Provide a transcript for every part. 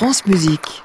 France Musique.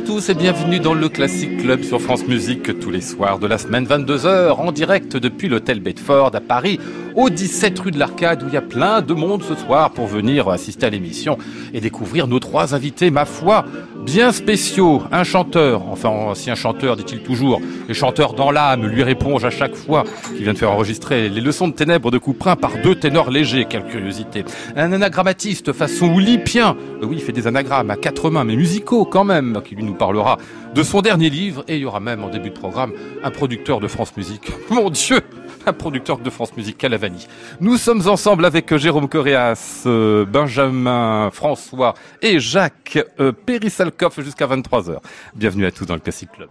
À tous et bienvenue dans le Classic Club sur France Musique tous les soirs de la semaine 22h en direct depuis l'hôtel Bedford à Paris au 17 rue de l'Arcade où il y a plein de monde ce soir pour venir assister à l'émission et découvrir nos trois invités ma foi bien spéciaux. Un chanteur, enfin un chanteur dit-il toujours, le chanteur dans l'âme lui répond à chaque fois qui vient de faire enregistrer les leçons de ténèbres de Couperin par deux ténors légers, quelle curiosité. Un anagrammatiste façon oulipien, Euh, oui il fait des anagrammes à quatre mains mais musicaux quand même, qui lui nous parlera de son dernier livre et il y aura même en début de programme un producteur de France Musique. Mon Dieu un producteur de France Musique, Calavani. Nous sommes ensemble avec euh, Jérôme Coréas, euh, Benjamin, François et Jacques euh, Périssalcoff jusqu'à 23h. Bienvenue à tous dans le Classic Club.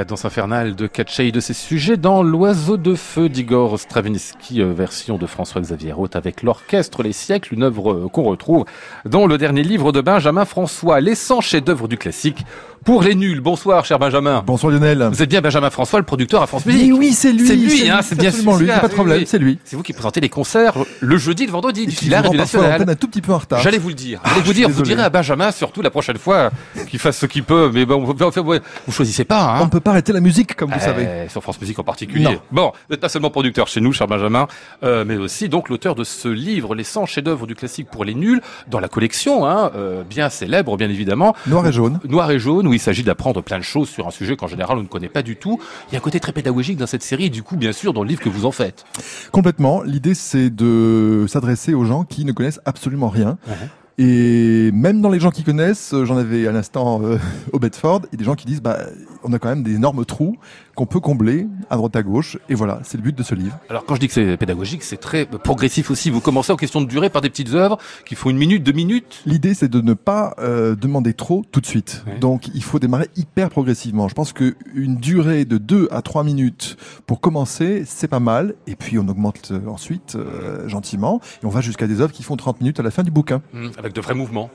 La danse infernale de Katchei de ses sujets dans L'Oiseau de Feu d'Igor Stravinsky, euh, version de François-Xavier Roth avec l'Orchestre Les Siècles, une œuvre euh, qu'on retrouve dans le dernier livre de Benjamin François, Les 100 chefs-d'œuvre du classique pour les nuls. Bonsoir, cher Benjamin. Bonsoir Lionel. Vous êtes bien Benjamin François, le producteur à France Musique. Oui, c'est lui. C'est lui, hein, c'est bien absolument lui. Pas de problème, c'est lui. C'est vous qui présentez les concerts le jeudi, le vendredi, du Filaire et du National. un tout petit peu en retard. J'allais vous le dire. J'allais vous dire, vous direz à Benjamin, surtout la prochaine fois, qu'il fasse ce qu'il peut. Mais bon, vous, choisissez pas, On hein. ne peut pas arrêter la musique, comme vous Euh, savez. Sur France Musique en particulier. Non. Bon, vous n'êtes pas seulement producteur chez nous, cher Benjamin, euh, mais aussi donc l'auteur de ce livre, Les 100 chefs-d'œuvre du classique pour les nuls, dans la collection, hein, euh, bien célèbre, bien évidemment. Noir et jaune. Noir et jaune, où il s'agit d'apprendre plein de choses sur un sujet qu'en général on ne connaît pas du tout. Il y a un côté très pédagogique dans cette série, et du coup, bien sûr, dans le livre que vous en faites. Complètement. L'idée, c'est de s'adresser aux gens qui ne connaissent absolument rien. Ouais. Et même dans les gens qui connaissent, euh, j'en avais à l'instant euh, au Bedford, il y a des gens qui disent, bah, on a quand même des énormes trous qu'on peut combler à droite à gauche. Et voilà, c'est le but de ce livre. Alors quand je dis que c'est pédagogique, c'est très progressif aussi. Vous commencez en question de durée par des petites œuvres qui font une minute, deux minutes. L'idée, c'est de ne pas euh, demander trop tout de suite. Donc, il faut démarrer hyper progressivement. Je pense que une durée de 2 à 3 minutes pour commencer, c'est pas mal. Et puis, on augmente euh, ensuite euh, gentiment. Et on va jusqu'à des œuvres qui font 30 minutes à la fin du bouquin. Mmh, Avec de vrais mouvements.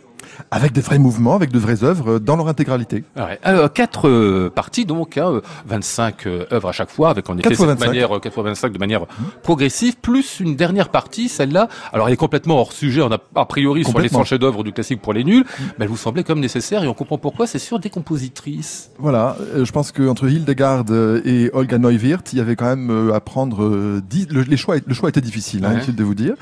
Avec de vrais mouvements, avec de vraies œuvres euh, dans leur intégralité. Ouais. Alors, quatre euh, parties donc, hein, euh, 25 euh, œuvres à chaque fois, avec en effet 4 fois cette 25. manière, euh, 4 fois 25 de manière progressive, plus une dernière partie, celle-là. Alors elle est complètement hors sujet, on a a priori sur les Complètement. 100 chefs-d'œuvre du classique pour les nuls, mais elle vous semblait comme nécessaire et on comprend pourquoi. C'est sur des compositrices. Voilà, euh, je pense qu'entre Hildegard euh, et Olga Neuwirth, il y avait quand même euh, à prendre... euh, dix- le, les choix, le choix était difficile, hein, Ouais. inutile de vous dire.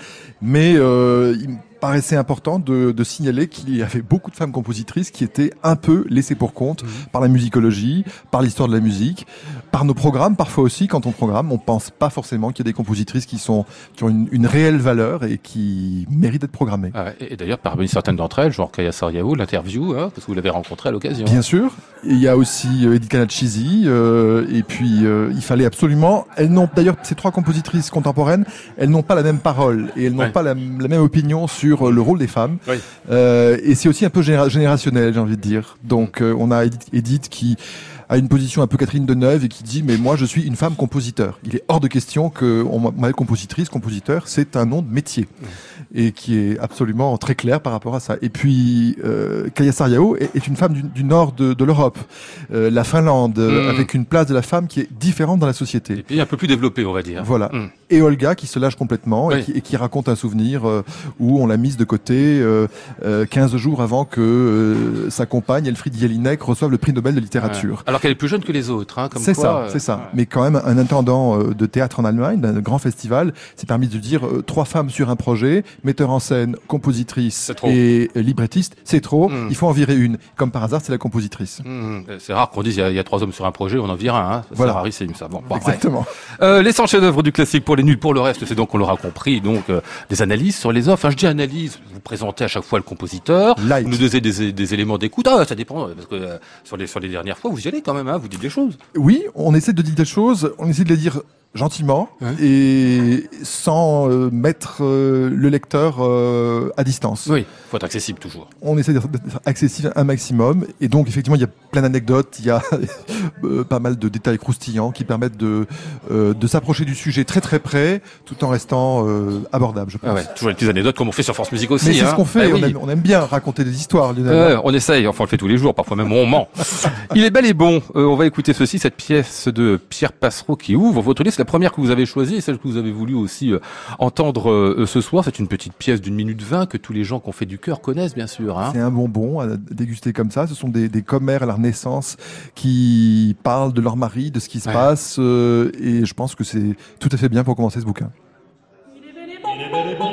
Mais euh, il paraissait important de, de signaler qu'il y avait beaucoup de femmes compositrices qui étaient un peu laissées pour compte Mhm. par la musicologie, par l'histoire de la musique, par nos programmes. Parfois aussi, quand on programme, on pense pas forcément qu'il y a des compositrices qui, sont, qui ont une, une réelle valeur et qui méritent d'être programmées. Ah. Et, et d'ailleurs, parmi certaines d'entre elles, genre Kaya Sariaou, l'interview, hein, parce que vous l'avez rencontrée à l'occasion. Bien sûr. Il y a aussi euh, Edith Canachisi. euh, et puis, euh, il fallait absolument... Elles n'ont D'ailleurs, ces trois compositrices contemporaines, elles n'ont pas la même parole. Et elles n'ont Ouais. pas la, la même opinion sur euh, le rôle des femmes. Oui. Euh, et c'est aussi un peu généra- générationnel, j'ai envie de dire. Donc, euh, on a Edith, Edith qui a une position un peu Catherine Deneuve et qui dit mais moi je suis une femme compositeur. Il est hors de question que on m'appelle compositrice, compositeur, c'est un nom de métier et qui est absolument très clair par rapport à ça. Et puis euh, Kaya Sariao est, est une femme du, du nord de, de l'Europe, Euh, la Finlande, euh, Mm. avec une place de la femme qui est différente dans la société. Et puis un peu plus développé, on va dire. Voilà. Mm. Et Olga qui se lâche complètement Oui. et, qui, et qui raconte un souvenir euh, où on l'a mise de côté euh, euh, 15 jours avant que euh, sa compagne Elfriede Jelinek reçoive le prix Nobel de littérature. Ouais. Alors qu'elle est plus jeune que les autres, hein, C'est ça, euh, c'est ça. ouais. Mais quand même, un intendant euh, de théâtre en Allemagne, d'un grand festival, s'est permis de dire euh, trois femmes sur un projet, metteur en scène, compositrice et euh, librettiste, c'est trop. Mm. Il faut en virer une. Comme par hasard, c'est la compositrice. Mmh, c'est rare qu'on dise il y, a, il y a trois hommes sur un projet, on en vire un. Hein. C'est Voilà. rarissime ça. Bon. Exactement. Euh, les 100 chefs-d'œuvre du classique pour les nuls, pour le reste, c'est donc on l'aura compris, donc euh, des analyses sur les œuvres. Enfin, je dis analyse. Vous présentez à chaque fois le compositeur, Light. vous nous donnez des, des éléments d'écoute. Ah, ça dépend parce que euh, sur les sur les dernières fois, vous y allez quand même, hein, vous dites des choses. Oui, on essaie de dire des choses, on essaie de les dire gentiment et sans euh, mettre euh, le lecteur euh, à distance. Oui, faut être accessible toujours. On essaie d'être accessible un maximum et donc effectivement il y a plein d'anecdotes, il y a pas mal de détails croustillants qui permettent de de s'approcher du sujet très très près tout en restant abordable. Je pense. Ah ouais, toujours les petites anecdotes comme on fait sur France Musique aussi. Mais c'est hein. ce qu'on fait, Bah on, aime, on aime bien raconter des histoires. On essaye, enfin on le fait tous les jours, parfois même on ment. Il est bel et bon. On va écouter ceci, cette pièce de Pierre Passereau qui ouvre votre liste. La première que vous avez choisie et celle que vous avez voulu aussi euh, entendre euh, ce soir. C'est une petite pièce d'une minute vingt que tous les gens qui ont fait du cœur connaissent bien sûr. Hein. C'est un bonbon à déguster comme ça. Ce sont des, des commères à la Renaissance qui parlent de leur mari, de ce qui se Ouais. passe. euh, et je pense que c'est tout à fait bien pour commencer ce bouquin. Comme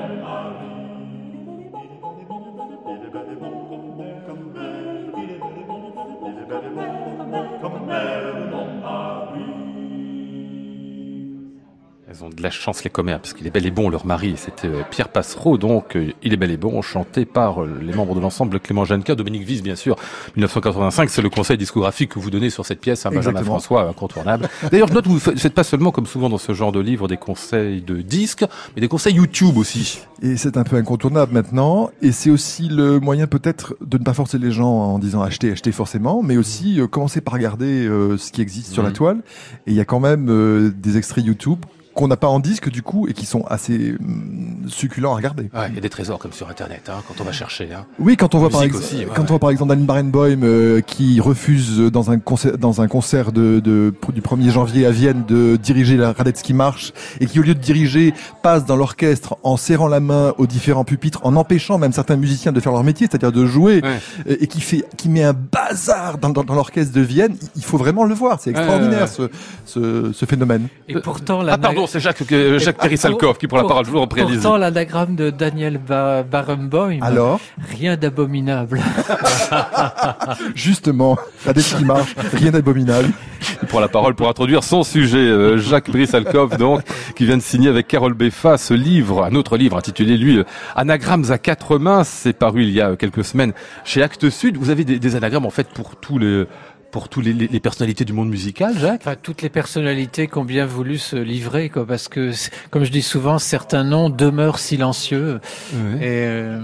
de la chance les commères, parce qu'il est bel et bon, leur mari, c'était euh, Pierre Passereau, donc euh, il est bel et bon, chanté par euh, les membres de l'ensemble Clément Jeannequin, Dominique Vise, bien sûr, 1985, c'est le conseil discographique que vous donnez sur cette pièce à Benjamin Exactement. François, incontournable. D'ailleurs, je note, vous ne faites pas seulement, comme souvent dans ce genre de livre, des conseils de disques, mais des conseils YouTube aussi. Et c'est un peu incontournable maintenant. Et c'est aussi le moyen peut-être de ne pas forcer les gens en disant acheter, acheter forcément, mais aussi euh, commencer par regarder euh, ce qui existe sur la Mhm. toile. Et il y a quand même euh, des extraits YouTube qu'on n'a pas en disque du coup et qui sont assez hum, succulents à regarder. Ouais, il y a des trésors comme sur Internet, hein, quand on va chercher. Hein. Oui, quand on voit par, ex- aussi, ouais, quand ouais. on voit par exemple Aline Barenboim euh, qui refuse euh, dans un concert, dans un concert de, de- du 1er janvier à Vienne de diriger la Radetzky Marche et qui au lieu de diriger passe dans l'orchestre en serrant la main aux différents pupitres, en empêchant même certains musiciens de faire leur métier, c'est-à-dire de jouer, Ouais. et qui fait, qui met un bazar dans, dans, dans l'orchestre de Vienne. Il faut vraiment le voir, c'est Ouais, extraordinaire ouais, ce, ce, ce phénomène. Et pourtant, la Ah pardon, c'est Jacques, euh, Jacques Perissalkov qui prend la parole, je vous en prie, allez-y. Pourtant, l'anagramme de Daniel ba Barenboim, Alors, rien d'abominable. justement, Radetzky Marche, rien d'abominable. Il prend la parole pour introduire son sujet. Euh, Jacques Brissalkov, donc, qui vient de signer avec Carole Beffa ce livre, un autre livre intitulé, lui, euh, Anagrammes à quatre mains. C'est paru il y a quelques semaines chez Actes Sud. Vous avez des, des anagrammes, en fait, pour tous les, pour tous les, personnalités du monde musical, Jacques? Enfin, toutes les personnalités qui ont bien voulu se livrer, quoi, parce que, comme je dis souvent, certains noms demeurent silencieux. Et euh,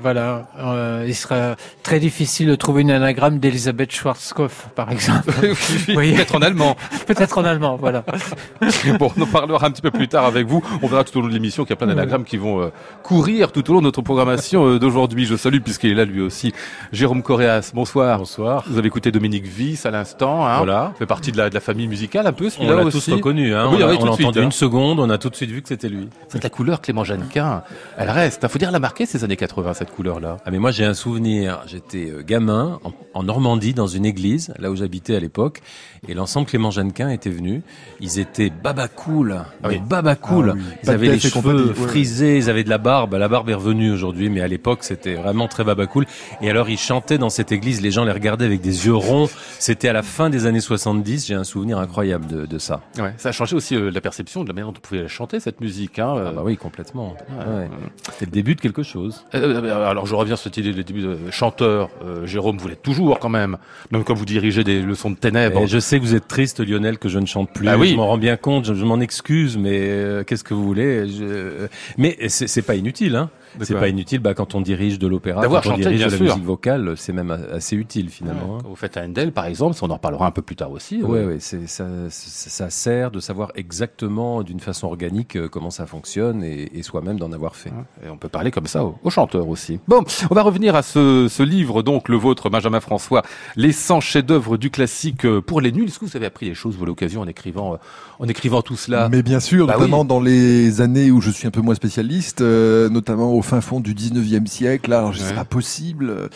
voilà, euh, il sera très difficile de trouver une anagramme d'Elisabeth Schwarzkopf, par exemple. Peut-être en allemand. Peut-être en allemand, voilà. Bon, on en parlera un petit peu plus tard avec vous. On verra tout au long de l'émission qu'il y a plein d'anagrammes qui vont euh, courir tout au long de notre programmation euh, d'aujourd'hui. Je salue, puisqu'il est là lui aussi, Jérôme Coréas. Bonsoir. Bonsoir. Vous avez écouté Dominique À l'instant. Hein. Voilà. fait partie de la, de la famille musicale un peu, On l'a tous reconnu, hein. Oui, on oui, l'a suite, entendu hein. une seconde, on a tout de suite vu que c'était lui. C'est la couleur Clément Jeannequin. Elle reste. Il faut dire, elle a marqué ces années 80, cette couleur-là. Ah mais moi j'ai un souvenir, j'étais euh, gamin en, en Normandie dans une église, là où j'habitais à l'époque, et l'ensemble Clément Jeannequin était venu. Ils étaient baba cool, Ah oui. baba cool. Ah. Ils Pas avaient les cheveux frisés, ils avaient de la barbe. La barbe est revenue aujourd'hui, mais à l'époque c'était vraiment très baba cool. Et alors ils chantaient dans cette église, les gens les regardaient avec des yeux ronds. C'était à la fin des années 70, j'ai un souvenir incroyable de, de ça. Ouais. Ça a changé aussi euh, la perception de la manière dont on pouvait chanter, cette musique. Hein. Ah bah oui, complètement. Ouais. C'était le début de quelque chose. Euh, euh, alors je reviens sur cette idée des débuts de chanteur. Euh, Jérôme, vous l'êtes toujours quand même, même quand vous dirigez des leçons de ténèbres. Et je sais que vous êtes triste, Lionel, que je ne chante plus. Ah oui. Je m'en rends bien compte, je, je m'en excuse, mais euh, qu'est-ce que vous voulez je... Mais c'est c'est pas inutile, hein. C'est pas inutile bah, quand on dirige de l'opéra, D'avoir quand on chanté, dirige bien de la sûr. musique vocale, c'est même assez utile finalement. hein. Quand vous faites un Handel, par exemple, on en reparlera un peu plus tard aussi. Ouais, euh, ouais, c'est ça, ça, ça sert de savoir exactement d'une façon organique euh, comment ça fonctionne et, et soi-même d'en avoir fait. Et on peut parler comme ça aux, aux chanteurs aussi. Bon, on va revenir à ce, ce livre, donc le vôtre, Benjamin François, Les 100 chefs-d'œuvre du classique euh, pour les nuls. Est-ce que vous avez appris des choses, vous, à l'occasion, en écrivant, en écrivant tout cela? Mais bien sûr, Bah notamment oui. dans les années où je suis un peu moins spécialiste, euh, notamment au fin fond du 19e siècle. Là, alors, Ouais. c'est pas possible,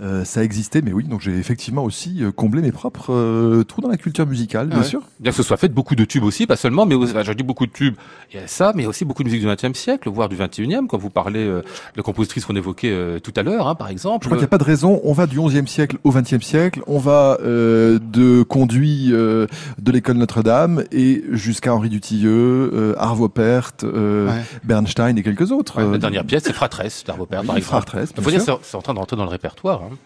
euh, ça existait, mais oui, donc j'ai effectivement aussi euh, comblé mes propres euh, trous dans la culture musicale, bien Ouais. sûr. Bien que ce soit fait beaucoup de tubes aussi, pas seulement, mais je dis beaucoup de tubes, il y a ça, mais aussi beaucoup de musique du 20e siècle, voire du 21e, quand vous parlez euh, de la compositrice qu'on évoquait euh, tout à l'heure, hein, par exemple. Je crois qu'il n'y a pas de raison. On va du 11e siècle au 20e siècle. On va euh, de conduit euh, de l'école Notre-Dame et jusqu'à Henri Dutilleux, euh, Arvo Pärt, euh, Ouais. Bernstein et quelques autres. La dernière pièce, Fratresse d'Arvo Pärt, par exemple. Fratresse, Il faut dire, c'est en train de rentrer dans le répertoire. Hein.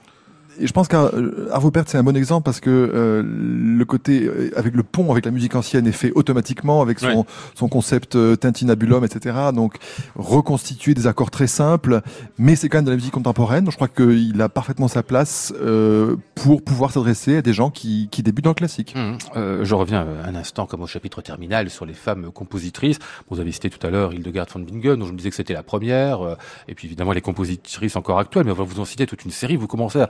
Et je pense qu'Arvo Pärt, c'est un bon exemple parce que euh, le côté euh, avec le pont avec la musique ancienne est fait automatiquement avec son, Ouais. son concept euh, tintinabulum, etc. Donc reconstituer des accords très simples, mais c'est quand même de la musique contemporaine. Donc, je crois qu'il a parfaitement sa place euh, pour pouvoir s'adresser à des gens qui, qui débutent dans le classique. Hum, euh, je reviens euh, un instant comme au chapitre terminal sur les femmes compositrices. Vous avez cité tout à l'heure Hildegard von Bingen, dont je me disais que c'était la première, euh, et puis évidemment les compositrices encore actuelles, mais on va vous en citer toute une série. Vous commencez à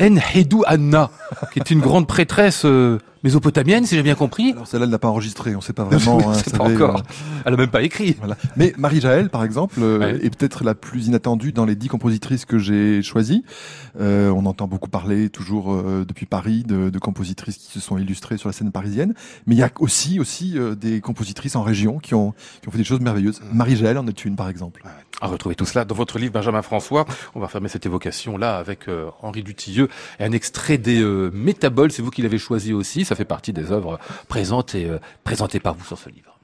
Enhedu Anna, qui est une grande prêtresse euh, mésopotamienne, si j'ai bien compris. Alors celle-là, elle n'a pas enregistré, on sait pas vraiment. Oui, hein, pas encore. euh, Elle a même pas écrit. Voilà. Mais Marie-Jaël, par exemple, euh, Ouais. est peut-être la plus inattendue dans les dix compositrices que j'ai choisies. Euh, on entend beaucoup parler, toujours euh, depuis Paris, de, de compositrices qui se sont illustrées sur la scène parisienne. Mais il y a aussi, aussi des compositrices en région qui ont, qui ont fait des choses merveilleuses. Marie-Jaël en est une, par exemple. À retrouver tout cela dans votre livre Benjamin François. On va fermer cette évocation là avec Henri Dutilleux et un extrait des Métaboles. C'est vous qui l'avez choisi aussi. Ça fait partie des œuvres présentes euh, présentées par vous sur ce livre.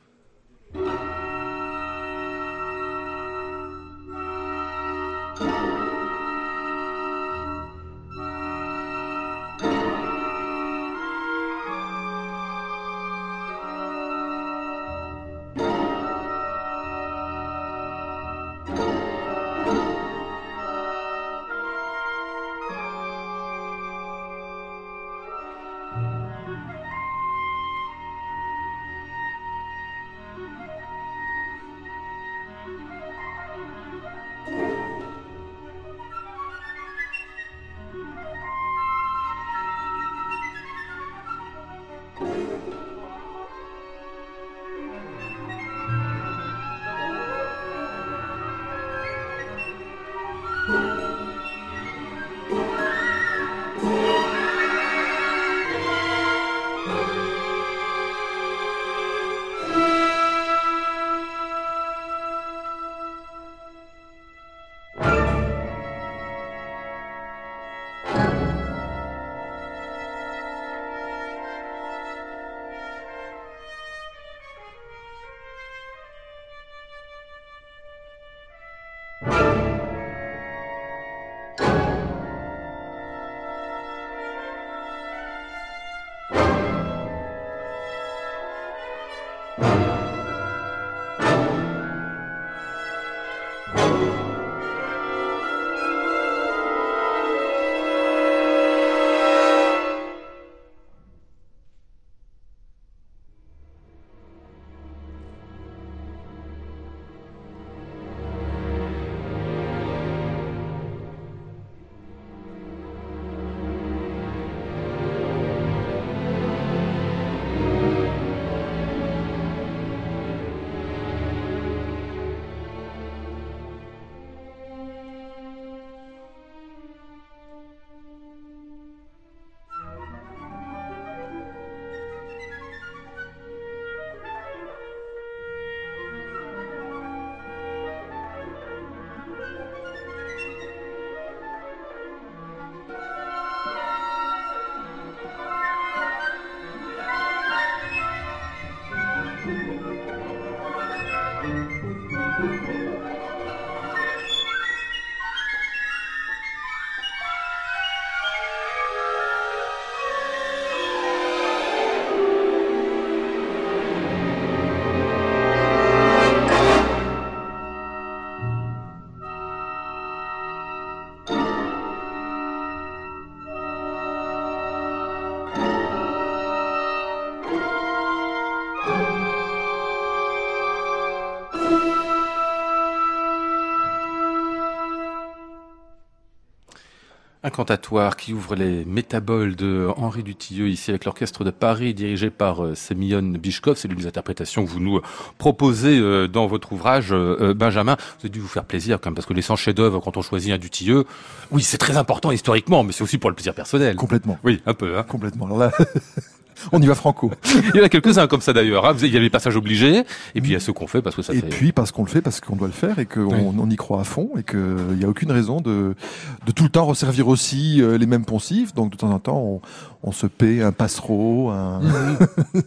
Un cantatoire qui ouvre les métaboles de Henri Dutilleux ici avec l'orchestre de Paris dirigé par euh, Semyon Bishkov. C'est l'une des interprétations que vous nous euh, proposez euh, dans votre ouvrage, Benjamin. Vous avez dû vous faire plaisir quand même parce que les 100 chefs-d'œuvre quand on choisit un Dutilleux, oui, c'est très important historiquement, mais c'est aussi pour le plaisir personnel. Complètement. Oui, un peu. Hein. Complètement. Alors là, on y va franco. Il y en a quelques-uns comme ça d'ailleurs. Hein. Il y a les passages obligés et puis il y a ceux qu'on fait parce que ça Et fait. puis parce qu'on le fait, parce qu'on doit le faire et qu'on Oui. on y croit à fond et qu'il n'y a aucune raison de, de tout le temps resservir aussi euh, les mêmes poncifs. Donc de temps en temps, on, on se paie un passereau, un,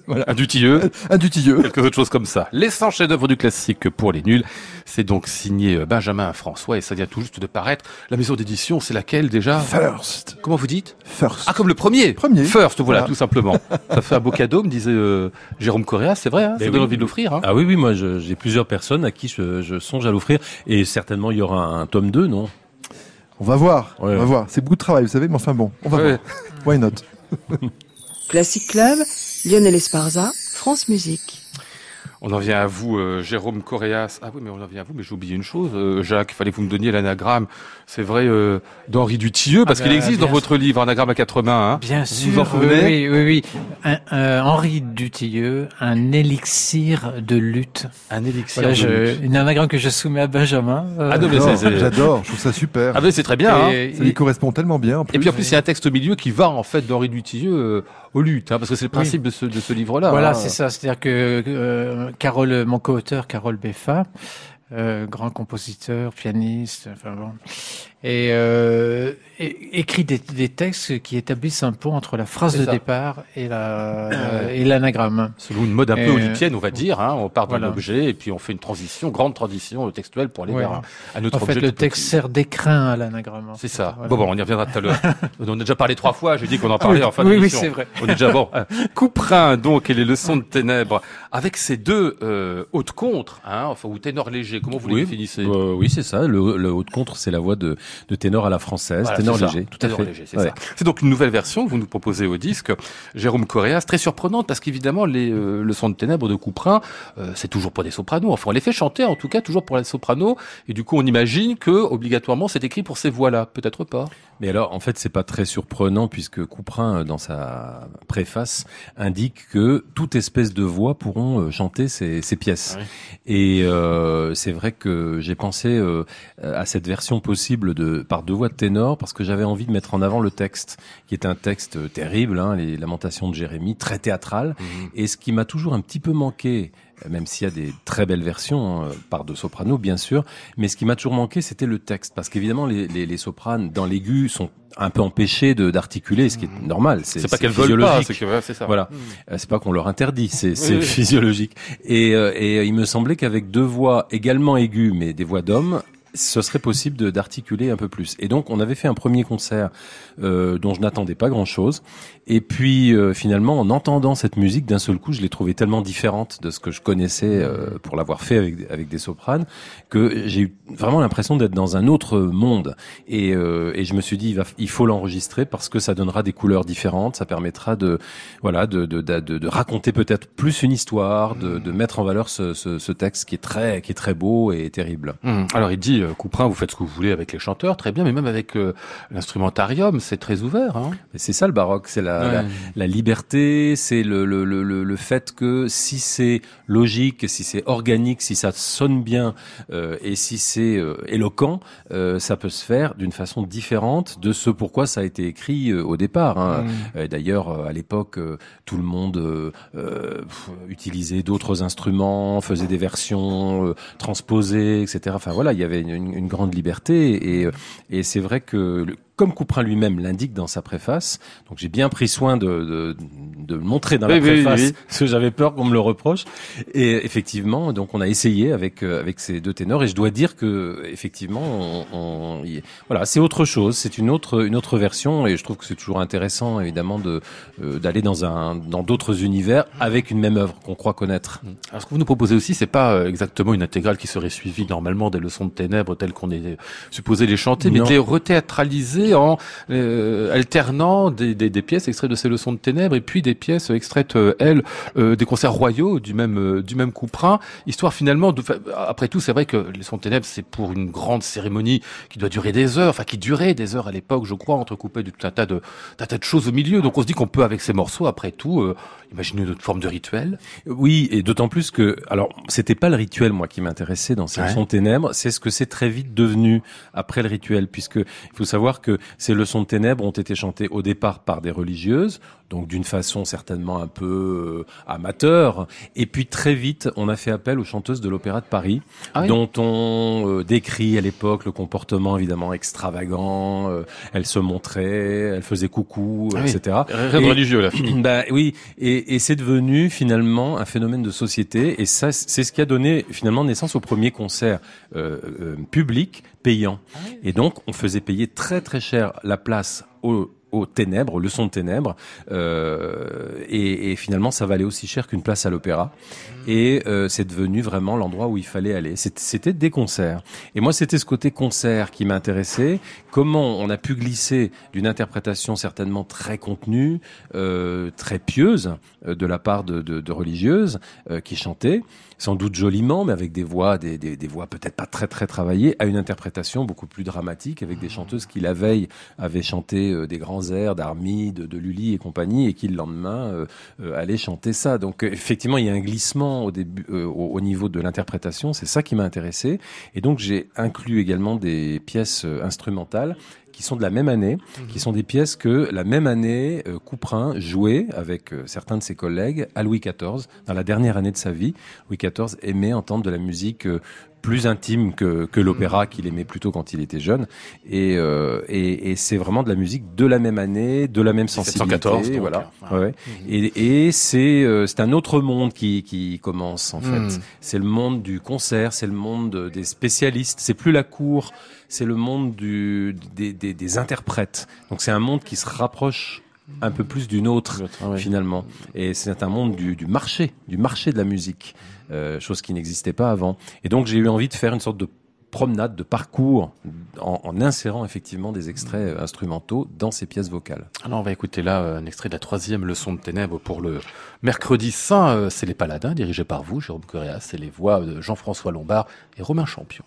Un Dutilleux. un dutilleux. Quelques autres choses comme ça. Les 100 chefs-d'œuvre du classique pour les nuls. C'est donc signé euh, Benjamin François et ça vient tout juste de paraître. La maison d'édition, c'est laquelle déjà? First. Comment vous dites? First. Ah, comme le premier Premier. First, voilà, Voilà. tout simplement. ça fait un beau cadeau, me disait euh, Jérôme Correa, c'est vrai, hein, ça Ben donne oui. envie de l'offrir. Hein? Ah oui, oui, moi j'ai plusieurs personnes à qui je, je songe à l'offrir et certainement il y aura un tome 2, non? On va voir. Ouais. On va voir. C'est beaucoup de travail, vous savez, mais enfin bon, on va Ouais. voir. Why not? Classic Club, Lionel Esparza, France Musique. On en vient à vous, euh, Jérôme Coréas. Ah oui, mais on en vient à vous, mais j'ai oublié une chose, euh, Jacques. Il fallait que vous me donniez l'anagramme. C'est vrai euh, d'Henri Dutilleux, parce Ah qu'il bah, existe dans votre livre, anagramme à quatre mains. Hein. Bien Vous sûr, vous en souvenez oui, oui, oui. oui. Un, un Henri Dutilleux, un élixir de lutte. Un élixir. Voilà, de je, lutte. une anagramme que je soumets à Benjamin. Euh, Ah non, mais J'adore, c'est- c'est- J'adore, je trouve ça super. Ah ben c'est très bien. hein. et- ça lui correspond tellement bien. En plus. Et puis en plus, il y a un texte au milieu qui va en fait d'Henri Dutilleux euh, aux luttes, hein, parce que c'est le principe de ce, de ce livre-là. Voilà, hein. c'est ça. C'est-à-dire que euh, Carole, mon co-auteur, Carole Beffa, euh, grand compositeur, pianiste, enfin bon, et, euh, écrit des, des textes qui établissent un pont entre la phrase de ça. départ et la euh, et l'anagramme. Selon une mode un peu Et, olypienne, on va dire. Hein, on part d'un voilà. objet et puis on fait une transition, grande transition textuelle pour aller Ouais. vers un, un autre En fait, objet. le texte petit. sert d'écrin à l'anagramme. C'est ça. Voilà. Bon, bon, on y reviendra tout à l'heure. on en a déjà parlé trois fois. J'ai dit qu'on en parlait oui, en fin oui, oui, c'est vrai. On est déjà bon. Euh, Couperin, donc, et les leçons de ténèbres, avec ces deux euh, hautes contres, hein, enfin, ou ténors légers. Comment vous les définissez? Euh, oui, c'est ça. Le, le haut de contre, c'est la voix de, de ténor à la française, Voilà, ténor léger, tout à Ténor fait. léger, c'est Ouais. ça. C'est donc une nouvelle version que vous nous proposez au disque, Jérôme Coréas, très surprenante parce qu'évidemment les euh, leçons de ténèbres de Couperin, euh, c'est toujours pour des sopranos. Enfin, on les fait chanter en tout cas toujours pour les sopranos, et du coup on imagine que obligatoirement c'est écrit pour ces voix-là. Peut-être pas. Mais alors, en fait, c'est pas très surprenant puisque Couperin, euh, dans sa préface, indique que toute espèce de voix pourront euh, chanter ces, ces pièces. Ah Et euh, c'est vrai que j'ai pensé euh, à cette version possible de par deux voix de ténor parce que j'avais envie de mettre en avant le texte, qui est un texte euh, terrible, hein, les Lamentations de Jérémie, très théâtral. Et ce qui m'a toujours un petit peu manqué, même s'il y a des très belles versions hein, par deux sopranos bien sûr, mais ce qui m'a toujours manqué c'était le texte, parce qu'évidemment les, les, les sopranes dans l'aigu sont un peu empêchés d'articuler, ce qui est normal, c'est pas qu'elles veulent pas, c'est que ouais, c'est ça. Voilà, Euh, c'est pas qu'on leur interdit, c'est oui. physiologique. Et, euh, et euh, il me semblait qu'avec deux voix également aiguës, mais des voix d'hommes, ce serait possible d'articuler un peu plus. Et donc, on avait fait un premier concert euh, dont je n'attendais pas grand-chose. Et puis, euh, finalement, en entendant cette musique, d'un seul coup, je l'ai trouvée tellement différente de ce que je connaissais euh, pour l'avoir fait avec, avec des sopranes, que j'ai eu vraiment l'impression d'être dans un autre monde. Et, euh, et je me suis dit, il, va, il faut l'enregistrer parce que ça donnera des couleurs différentes, ça permettra de, voilà, de, de, de, raconter peut-être plus une histoire, de, de mettre en valeur ce, ce, ce texte qui est très, qui est très beau et terrible. Hum. Alors il dit, euh, Couperin, vous faites ce que vous voulez avec les chanteurs, très bien, mais même avec euh, l'instrumentarium, c'est très ouvert. Hein c'est ça le baroque, c'est la, la, la liberté, c'est le, le, le, le, le fait que si c'est logique, si c'est organique, si ça sonne bien euh, et si c'est euh, éloquent, euh, ça peut se faire d'une façon différente de ce pourquoi ça a été écrit au départ. Hein. Euh, D'ailleurs, à l'époque, tout le monde utilisait d'autres instruments, faisait des versions transposées, etc. Enfin voilà, il y avait une, une grande liberté et, et c'est vrai que comme Couperin lui-même l'indique dans sa préface, donc j'ai bien pris soin de, de, de le montrer dans la Oui, oui, oui, préface parce que j'avais peur qu'on me le reproche. Et effectivement, donc on a essayé avec euh, avec ces deux ténors et je dois dire que effectivement, on, on- y- voilà, c'est autre chose, c'est une autre une autre version et je trouve que c'est toujours intéressant évidemment de euh, d'aller dans un dans d'autres univers avec une même œuvre qu'on croit connaître. Alors ce que vous nous proposez aussi, c'est pas euh, exactement une intégrale qui serait suivie normalement des leçons de ténèbres telles qu'on est supposé les chanter, mais de les rethéâtraliser en euh, alternant des, des, des pièces extraites de ces leçons de ténèbres et puis des pièces extraites, euh, elles, euh, des concerts royaux du même euh, du même Couperin, histoire finalement de. Après tout, c'est vrai que les leçons de ténèbres, c'est pour une grande cérémonie qui doit durer des heures, enfin qui durait des heures à l'époque, je crois, entrecoupée de tout un tas de d'un tas de choses au milieu. Donc on se dit qu'on peut avec ces morceaux, après tout, euh, imaginer une autre forme de rituel. Oui, et d'autant plus que, alors, c'était pas le rituel, moi, qui m'intéressait dans ces Ouais. leçons de ténèbres, c'est ce que c'est très vite devenu après le rituel, puisque il faut savoir que ces leçons de ténèbres ont été chantées au départ par des religieuses, donc d'une façon certainement un peu euh, amateur, et puis très vite, on a fait appel aux chanteuses de l'Opéra de Paris, Ah oui. dont on euh, décrit à l'époque le comportement évidemment extravagant, euh, elles se montraient, elles faisaient coucou, Ah oui. etc. Rien de religieux là, fini. bah oui, et, et c'est devenu finalement un phénomène de société, et ça, c'est ce qui a donné finalement naissance au premier concert euh, euh, public payant. Et donc, on faisait payer très très cher la place aux aux ténèbres, le son de ténèbres, euh, et, et, finalement ça valait aussi cher qu'une place à l'opéra, et euh, c'est devenu vraiment l'endroit où il fallait aller. C'était des concerts, et moi c'était ce côté concert qui m'intéressait. Comment on a pu glisser d'une interprétation certainement très contenue, euh, très pieuse euh, de la part de, de, de religieuses euh, qui chantaient sans doute joliment, mais avec des voix, des, des, des voix peut-être pas très très travaillées, à une interprétation beaucoup plus dramatique, avec des chanteuses qui la veille avaient chanté euh, des grands airs d'Armide, de, de, Lully et compagnie, et qui le lendemain euh, euh allaient chanter ça. Donc effectivement, il y a un glissement au début, au, au, niveau de l'interprétation. C'est ça qui m'a intéressé, et donc j'ai inclus également des pièces instrumentales qui sont de la même année, qui mhm. sont des pièces que la même année euh, Couperin jouait avec euh, certains de ses collègues à Louis XIV dans la dernière année de sa vie. Louis XIV aimait entendre de la musique euh, plus intime que, que l'opéra qu'il aimait plutôt quand il était jeune. Et, euh, et, et c'est vraiment de la musique de la même année, de la même sensibilité. voilà. Ouais. Mhm. Et, et c'est euh, c'est un autre monde qui, qui commence en fait. Mhm. C'est le monde du concert, c'est le monde des spécialistes. C'est plus la cour, c'est le monde du, des, des, des interprètes. Donc c'est un monde qui se rapproche un peu plus d'une autre ah finalement. Et c'est un monde du, du marché, du marché de la musique. Euh, chose qui n'existait pas avant. Et donc j'ai eu envie de faire une sorte de promenade, de parcours, en, en, insérant effectivement des extraits euh, instrumentaux dans ces pièces vocales. Alors on va écouter là euh, un extrait de la troisième leçon de ténèbres pour le mercredi saint. C'est les Paladins, dirigés par vous, Jérôme Correa. C'est les voix de Jean-François Lombard et Romain Champion.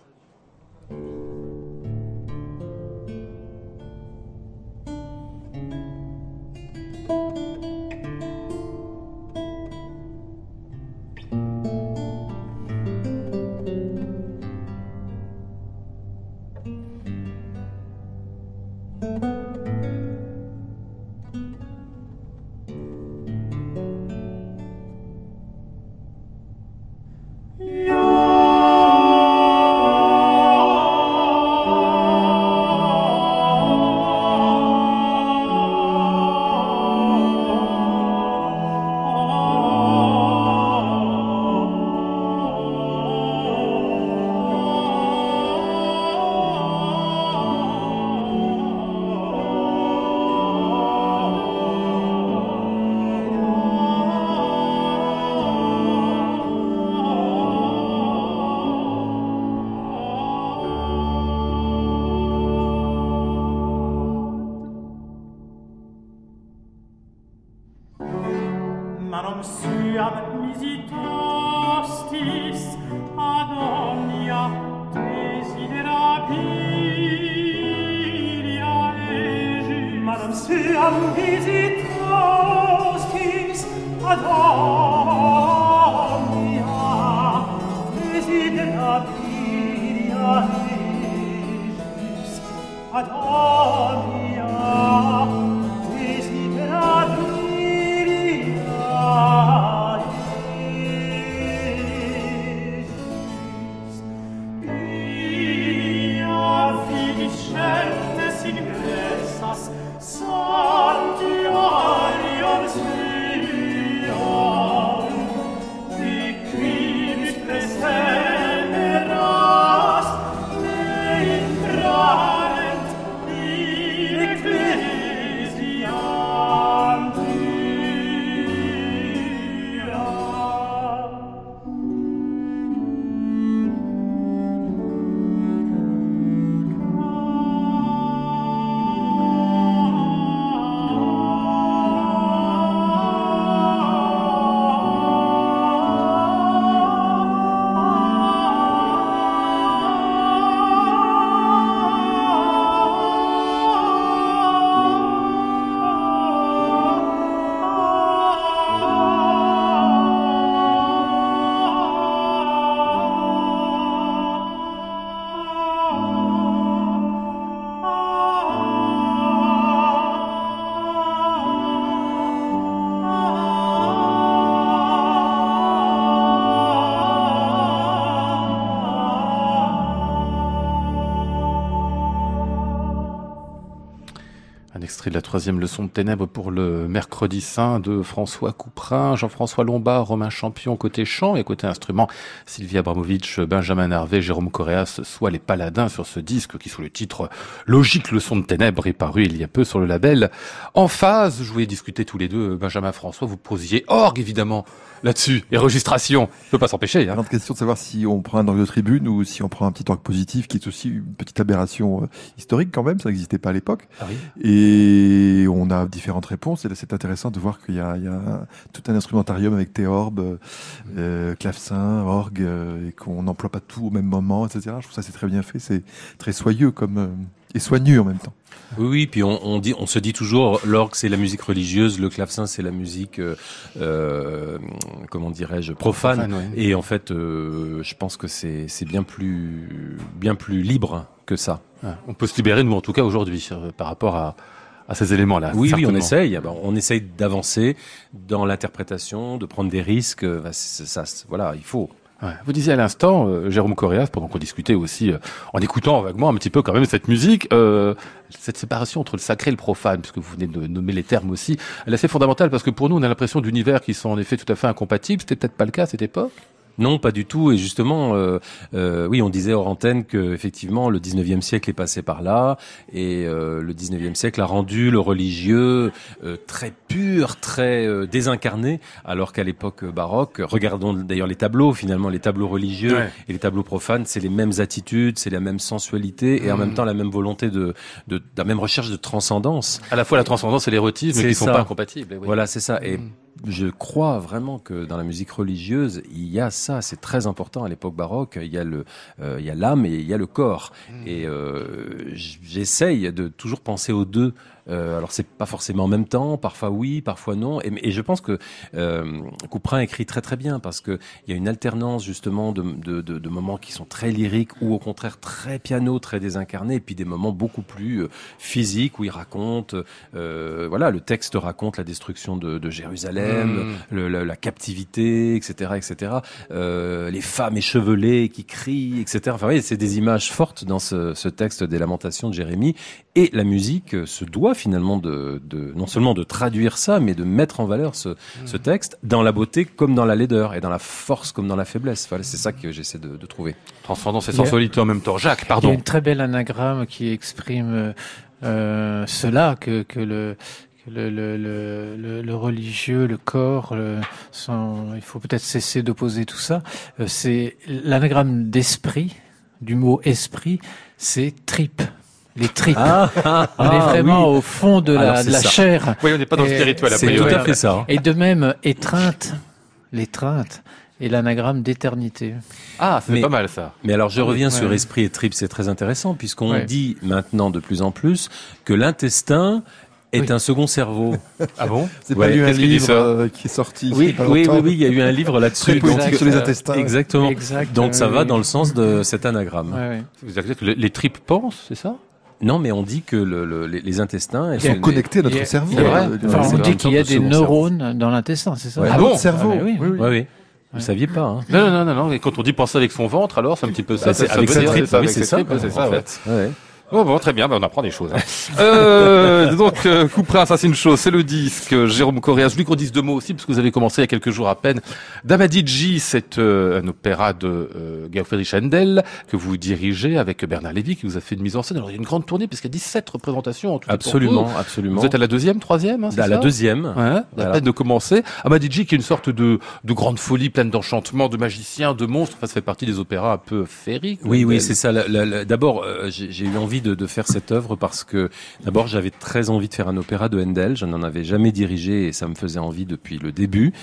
Troisième leçon de ténèbres pour le mercredi saint de François Couperin, Jean-François Lombard, Romain Champion côté chant et côté instrument, Sylvia Abramovic, Benjamin Harvey, Jérôme Correas, soit les paladins sur ce disque qui sous le titre Logique leçon de ténèbres est paru il y a peu sur le label. En phase, je voulais discuter tous les deux, Benjamin François, vous posiez orgue évidemment là-dessus, et registration, je peux pas s'empêcher. Hein. Grande question de savoir si on prend un orgue de tribune ou si on prend un petit orgue positif qui est aussi une petite aberration euh, historique quand même, ça n'existait pas à l'époque. Ah oui. Et on a différentes réponses et là c'est intéressant de voir qu'il y a, il y a tout un instrumentarium avec théorbe, euh, clavecin, orgue euh, et qu'on n'emploie pas tout au même moment, etc. Je trouve ça c'est très bien fait, c'est très soyeux comme euh, et soigneux en même temps. Oui, oui, puis on, on, dit, on se dit toujours, l'orgue c'est la musique religieuse, le clavecin c'est la musique, euh, euh, comment dirais-je, profane. Profane, ouais. Et en fait, euh, je pense que c'est c'est bien plus bien plus libre que ça. Ouais. On peut se libérer, nous en tout cas aujourd'hui, euh, par rapport à, à ces éléments-là. Oui, oui, on essaye. Ah ben, On essaye d'avancer dans l'interprétation, de prendre des risques. Euh, bah, Ça, c'est- voilà, il faut. Vous disiez à l'instant, euh, Jérôme Correas, pendant qu'on discutait aussi, euh, en écoutant vaguement un petit peu quand même cette musique, euh, cette séparation entre le sacré et le profane, puisque vous venez de nommer les termes aussi, elle est assez fondamentale parce que pour nous, on a l'impression d'univers qui sont en effet tout à fait incompatibles. C'était peut-être pas le cas à cette époque? Non, pas du tout. Et justement, euh, euh, oui, on disait hors antenne que effectivement le 19e siècle est passé par là, et euh, le 19e siècle a rendu le religieux euh, très pur, très euh, désincarné, alors qu'à l'époque baroque, regardons d'ailleurs les tableaux. Finalement, les tableaux religieux Ouais. et les tableaux profanes, c'est les mêmes attitudes, c'est la même sensualité, et en Mhm. même temps la même volonté de, de, la même recherche de transcendance. À la fois la transcendance et l'érotisme qui sont ça. pas incompatibles. eh oui. Voilà, c'est ça. Et Mhm. Je crois vraiment que dans la musique religieuse, il y a ça. C'est très important à l'époque baroque. Il y a le, euh, il y a l'âme et il y a le corps. Et euh, j'essaye de toujours penser aux deux. Euh, alors c'est pas forcément en même temps, parfois oui, parfois non. Et, et je pense que euh, Couperin écrit très très bien parce que il y a une alternance justement de, de, de, de moments qui sont très lyriques ou au contraire très piano, très désincarnés, et puis des moments beaucoup plus euh, physiques où il raconte, euh, voilà, le texte raconte la destruction de, de Jérusalem, le- la, la captivité, etc., etc. Les femmes échevelées qui crient, etc. Enfin, voyez, c'est des images fortes dans ce, ce texte des Lamentations de Jérémie. Et la musique se doit finalement de, de non seulement de traduire ça, mais de mettre en valeur ce, ce texte dans la beauté comme dans la laideur et dans la force comme dans la faiblesse. Voilà, c'est ça que j'essaie de, de trouver. Transcendance et sensualité en même temps. Jacques, Il y a pardon. une très belle anagramme qui exprime euh, cela, que, que le que le, le, le, le- le religieux, le corps, il faut peut-être cesser d'opposer tout ça. Euh, c'est l'anagramme d'esprit, du mot esprit, c'est tripe. Les tripes. Ah, On est vraiment au fond de la, de chair. Oui, on n'est pas dans le spirituel a c'est c'est tout à fait ça. Et de même, étreinte, l'étreinte et l'anagramme d'éternité. Ah, c'est pas mal ça. Mais alors je reviens Ouais. sur esprit et trip, c'est très intéressant puisqu'on Ouais. dit maintenant de plus en plus que l'intestin est Oui. un second cerveau. Ah bon? C'est Ouais, pas lu un livre euh, qui est sorti Oui, pas oui, oui, oui, il y a eu un livre là-dessus. Sur les intestins. Exactement. Exact, Donc ça oui, va dans le sens de cet anagramme. Ouais, ouais. Vous avez dit que les, les tripes pensent, c'est ça? Non, mais on dit que le, le- les, les intestins Ils sont connectés à notre a- cerveau. enfin, euh, on dit qu'il y a des cerveau. neurones dans l'intestin, c'est ça Ouais. Ah bon bon cerveau. Ah, oui. Oui, oui. Oui, oui. Vous saviez pas. Hein. Non, non, non, non. Et quand on dit penser avec son ventre, alors c'est un petit peu ça. Bah, c'est ça avec oui, avec c'est ça. c'est ça, en fait. Ouais. Oh bon, très bien, ben on apprend des choses. hein. euh, donc, euh, Couperin, ça c'est une chose, c'est le disque. Jérôme Correa, je voulais qu'on dise deux mots aussi, parce que vous avez commencé il y a quelques jours à peine. Damadigi, c'est euh, un opéra de euh, Georg Friedrich Händel que vous dirigez avec Bernard Lévy, qui vous a fait une mise en scène. Alors il y a une grande tournée, puisqu'il y a 17 représentations en tout pour Absolument, absolument. Vous êtes à la deuxième, troisième, hein, c'est À la deuxième. Ouais, à Voilà. peine de commencer. Amadigi, qui est une sorte de, de grande folie, pleine d'enchantements, de magiciens, de monstres. Enfin, ça fait partie des opéras un peu féeriques. Oui, oui, c'est ça. D'abord, euh, j'ai eu envie de, faire cette œuvre parce que d'abord j'avais très envie de faire un opéra de Handel. Je n'en avais jamais dirigé et ça me faisait envie depuis le début.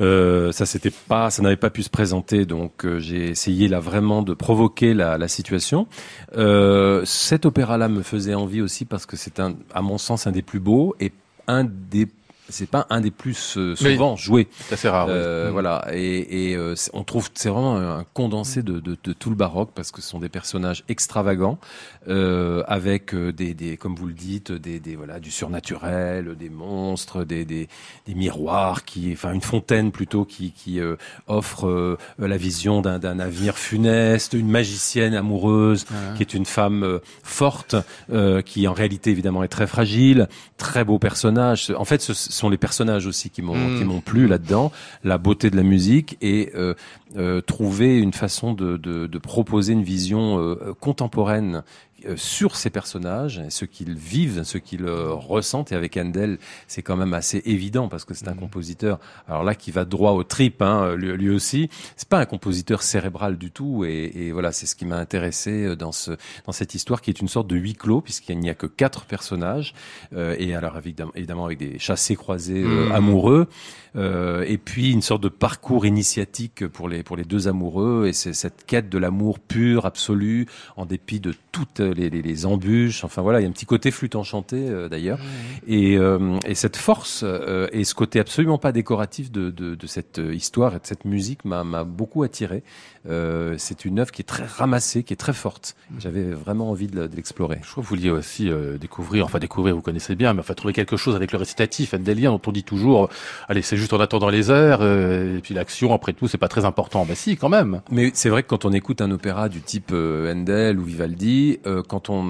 Euh, ça s'était pas, ça n'avait pas pu se présenter, donc euh, j'ai essayé là vraiment de provoquer la, la situation. Euh, cet opéra-là me faisait envie aussi parce que c'est un, à mon sens, un des plus beaux et un des c'est pas un des plus euh, souvent joués. C'est assez rare. Euh, Voilà, et, et euh, on trouve c'est vraiment un condensé de, de, de tout le baroque parce que ce sont des personnages extravagants euh, avec euh, des, des, comme vous le dites, des, des voilà du surnaturel, des monstres, des, des, des miroirs qui, enfin une fontaine plutôt qui, qui offre la vision d'un d'un avenir funeste, une magicienne amoureuse qui est une femme forte, euh, qui en réalité évidemment est très fragile, très beau personnage. En fait, ce sont les personnages aussi qui m'ont Mm. qui m'ont plu là-dedans, la beauté de la musique et euh, euh, trouver une façon de, de, de proposer une vision euh, contemporaine sur ces personnages, et ce qu'ils vivent, ce qu'ils euh, ressentent. Et avec Handel, c'est quand même assez évident parce que c'est un compositeur. Alors là, qui va droit aux tripes, hein, lui, lui aussi. C'est pas un compositeur cérébral du tout. Et, et voilà, c'est ce qui m'a intéressé euh, dans ce dans cette histoire qui est une sorte de huis clos puisqu'il n'y a que quatre personnages euh, et alors évidemment, évidemment avec des chassés croisés euh, Mm. amoureux. Euh, et puis une sorte de parcours initiatique pour les pour les deux amoureux. Et c'est cette quête de l'amour pur absolu en dépit de toutes les, les, les embûches. Enfin voilà il y a un petit côté flûte enchantée euh, d'ailleurs. Et, euh, et cette force euh, et ce côté absolument pas décoratif de, de, de cette histoire et de cette musique m'a m'a beaucoup attiré euh, c'est une œuvre qui est très ramassée qui est très forte j'avais vraiment envie de, l'explorer Je crois que vous vouliez aussi euh, découvrir, enfin découvrir, vous connaissez bien, mais enfin trouver quelque chose avec le récitatif handelien dont on dit toujours, euh, allez, c'est juste en attendant les heures, euh, et puis l'action, après tout, c'est pas très important. Bah si, quand même. Mais c'est vrai que quand on écoute un opéra du type euh, Handel ou Vivaldi, euh, quand on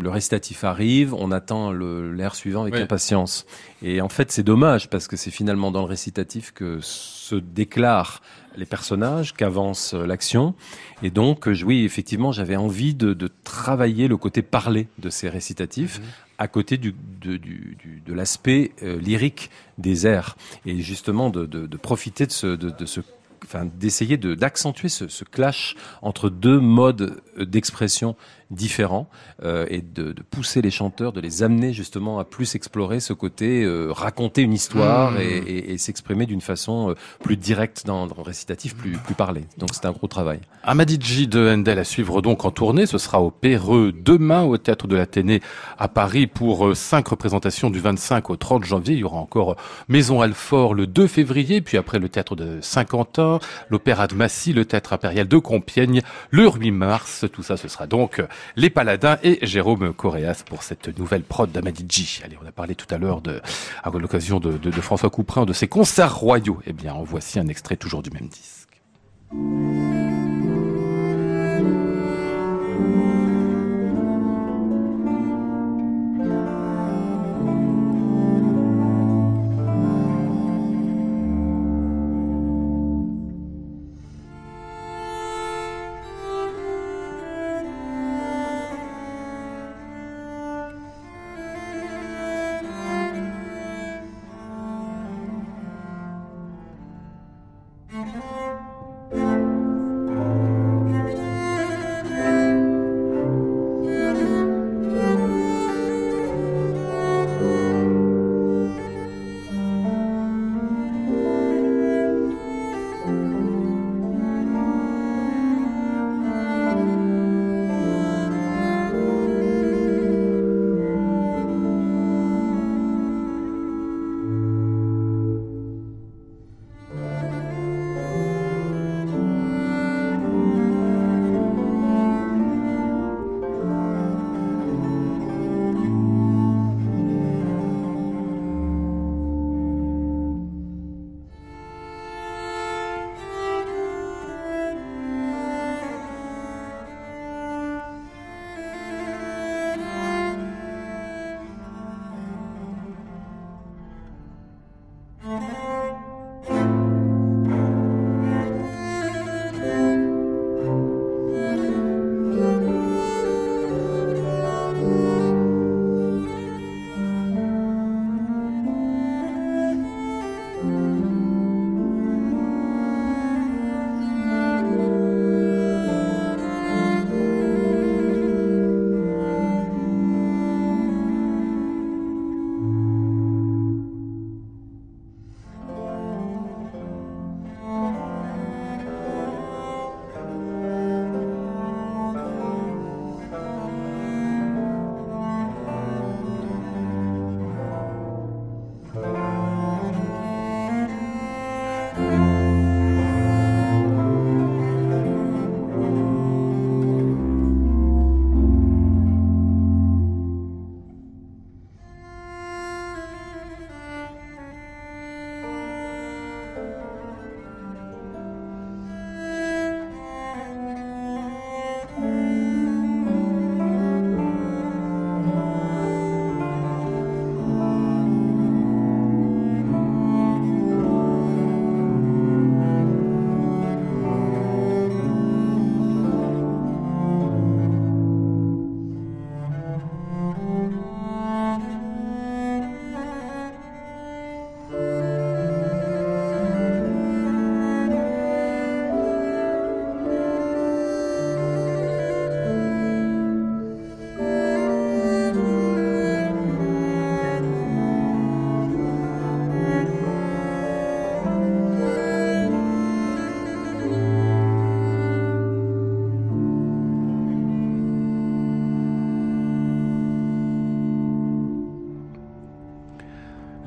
le récitatif arrive, on attend le- l'air suivant avec Oui. impatience. Et en fait, c'est dommage parce que c'est finalement dans le récitatif que se déclarent les personnages, qu'avance euh, l'action. Et donc, euh, oui, effectivement, j'avais envie de, de travailler le côté parlé de ces récitatifs à côté du, de, du, du- de l'aspect euh, lyrique des airs et justement de, profiter de ce, de, de ce enfin d'essayer de d'accentuer ce, ce clash entre deux modes d'expression différents euh, et de, de pousser les chanteurs, de les amener justement à plus explorer ce côté euh, raconter une histoire Mmh. et, et- et s'exprimer d'une façon euh, plus directe dans, dans le récitatif, plus plus parlé. Donc c'est un gros travail. Amadigi de Handel à suivre donc en tournée. Ce sera au Péreux demain au Théâtre de l'Athénée à Paris pour euh, cinq représentations du 25 au 30 janvier. Il y aura encore Maison Alfort le 2 février, puis après le Théâtre de Saint-Quentin, l'Opéra de Massy, le Théâtre impérial de Compiègne le 8 mars. Tout ça, ce sera donc euh, Les Paladins et Jérôme Coréas pour cette nouvelle prod d'Amadigi. Allez, on a parlé tout à l'heure de, à l'occasion de, de- de François Couperin, de ses concerts royaux. Eh bien, en voici un extrait toujours du même disque.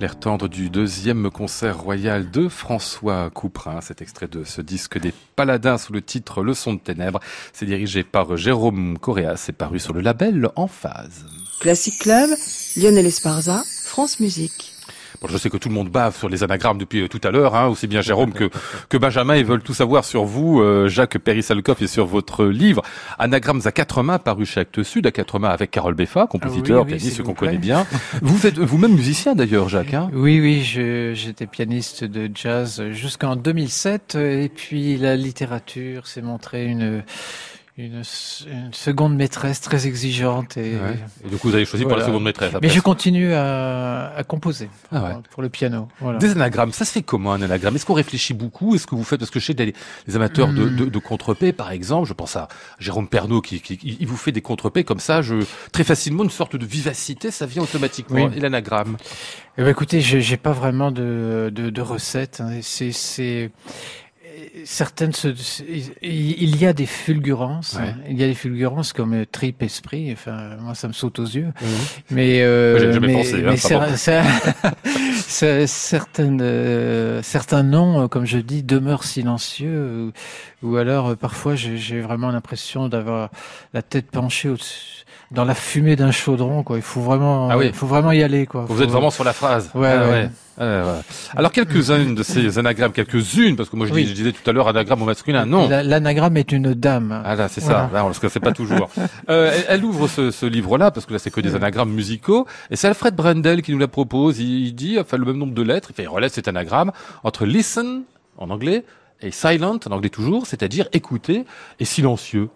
L'air tendre du deuxième concert royal de François Couperin. Cet extrait de ce disque des Paladins sous le titre Le son de ténèbres. C'est dirigé par Jérôme Correa. C'est paru sur le label En Phase. Classic Club, Lionel Esparza, France Musique. Bon, je sais que tout le monde bave sur les anagrammes depuis euh, tout à l'heure, hein, aussi bien Jérôme que, que Benjamin. Ils veulent tout savoir sur vous, euh, Jacques Périssalcoff, et sur votre livre Anagrammes à quatre mains, paru chez Actes Sud, à quatre mains avec Carole Beffa, compositeur, Ah oui, oui, pianiste qu'on connaît bien. Vous êtes vous-même musicien d'ailleurs, Jacques. Hein Oui, oui, je- j'étais pianiste de jazz jusqu'en 2007 et puis la littérature s'est montrée une, une, une seconde maîtresse très exigeante et Ouais. Et du coup, vous avez choisi pour la seconde maîtresse. mais je continue à, à composer Ah ouais. pour le piano. Voilà. Des anagrammes, ça se fait comment un anagramme? Est-ce qu'on réfléchit beaucoup? Est-ce que vous faites Parce que chez des, les amateurs de, de, de contre-paix, par exemple, je pense à Jérôme Pernaud qui, qui, il vous fait des contre-paix comme ça, je, très facilement, une sorte de vivacité, ça vient automatiquement. Oui. Et l'anagramme? Eh ben, écoutez, je j'ai pas vraiment de, de, de recettes. hein. C'est certaines se- il y a des fulgurances. Ouais. hein. Il y a des fulgurances comme euh, trip esprit. Enfin, moi, ça me saute aux yeux. Mais euh, mais, pensé, hein, mais pardon. cer- cer- cer- certaines euh, certains noms, euh, comme je dis, demeurent silencieux. Ou, ou alors, euh, parfois, j'ai vraiment l'impression d'avoir la tête penchée au dans la fumée d'un chaudron. Quoi. Il faut vraiment, Ah oui. il faut vraiment y aller. Quoi. Vous Faut- êtes vraiment sur la phrase. Ouais, Ah ouais. Ah ouais, ouais. Alors quelques-unes de ces anagrammes, quelques-unes, parce que moi je, Oui. dis- je disais tout à l'heure anagramme au masculin, non. La- L'anagramme est une dame. Ah là, c'est Voilà. ça, là, on le sait pas toujours. Euh, elle, elle ouvre ce, ce livre-là, parce que là c'est que des anagrammes musicaux, et c'est Alfred Brendel qui nous la propose. Il, il dit, enfin le même nombre de lettres, il fait il relève cet anagramme entre listen en anglais et silent en anglais toujours, c'est-à-dire écouter et silencieux.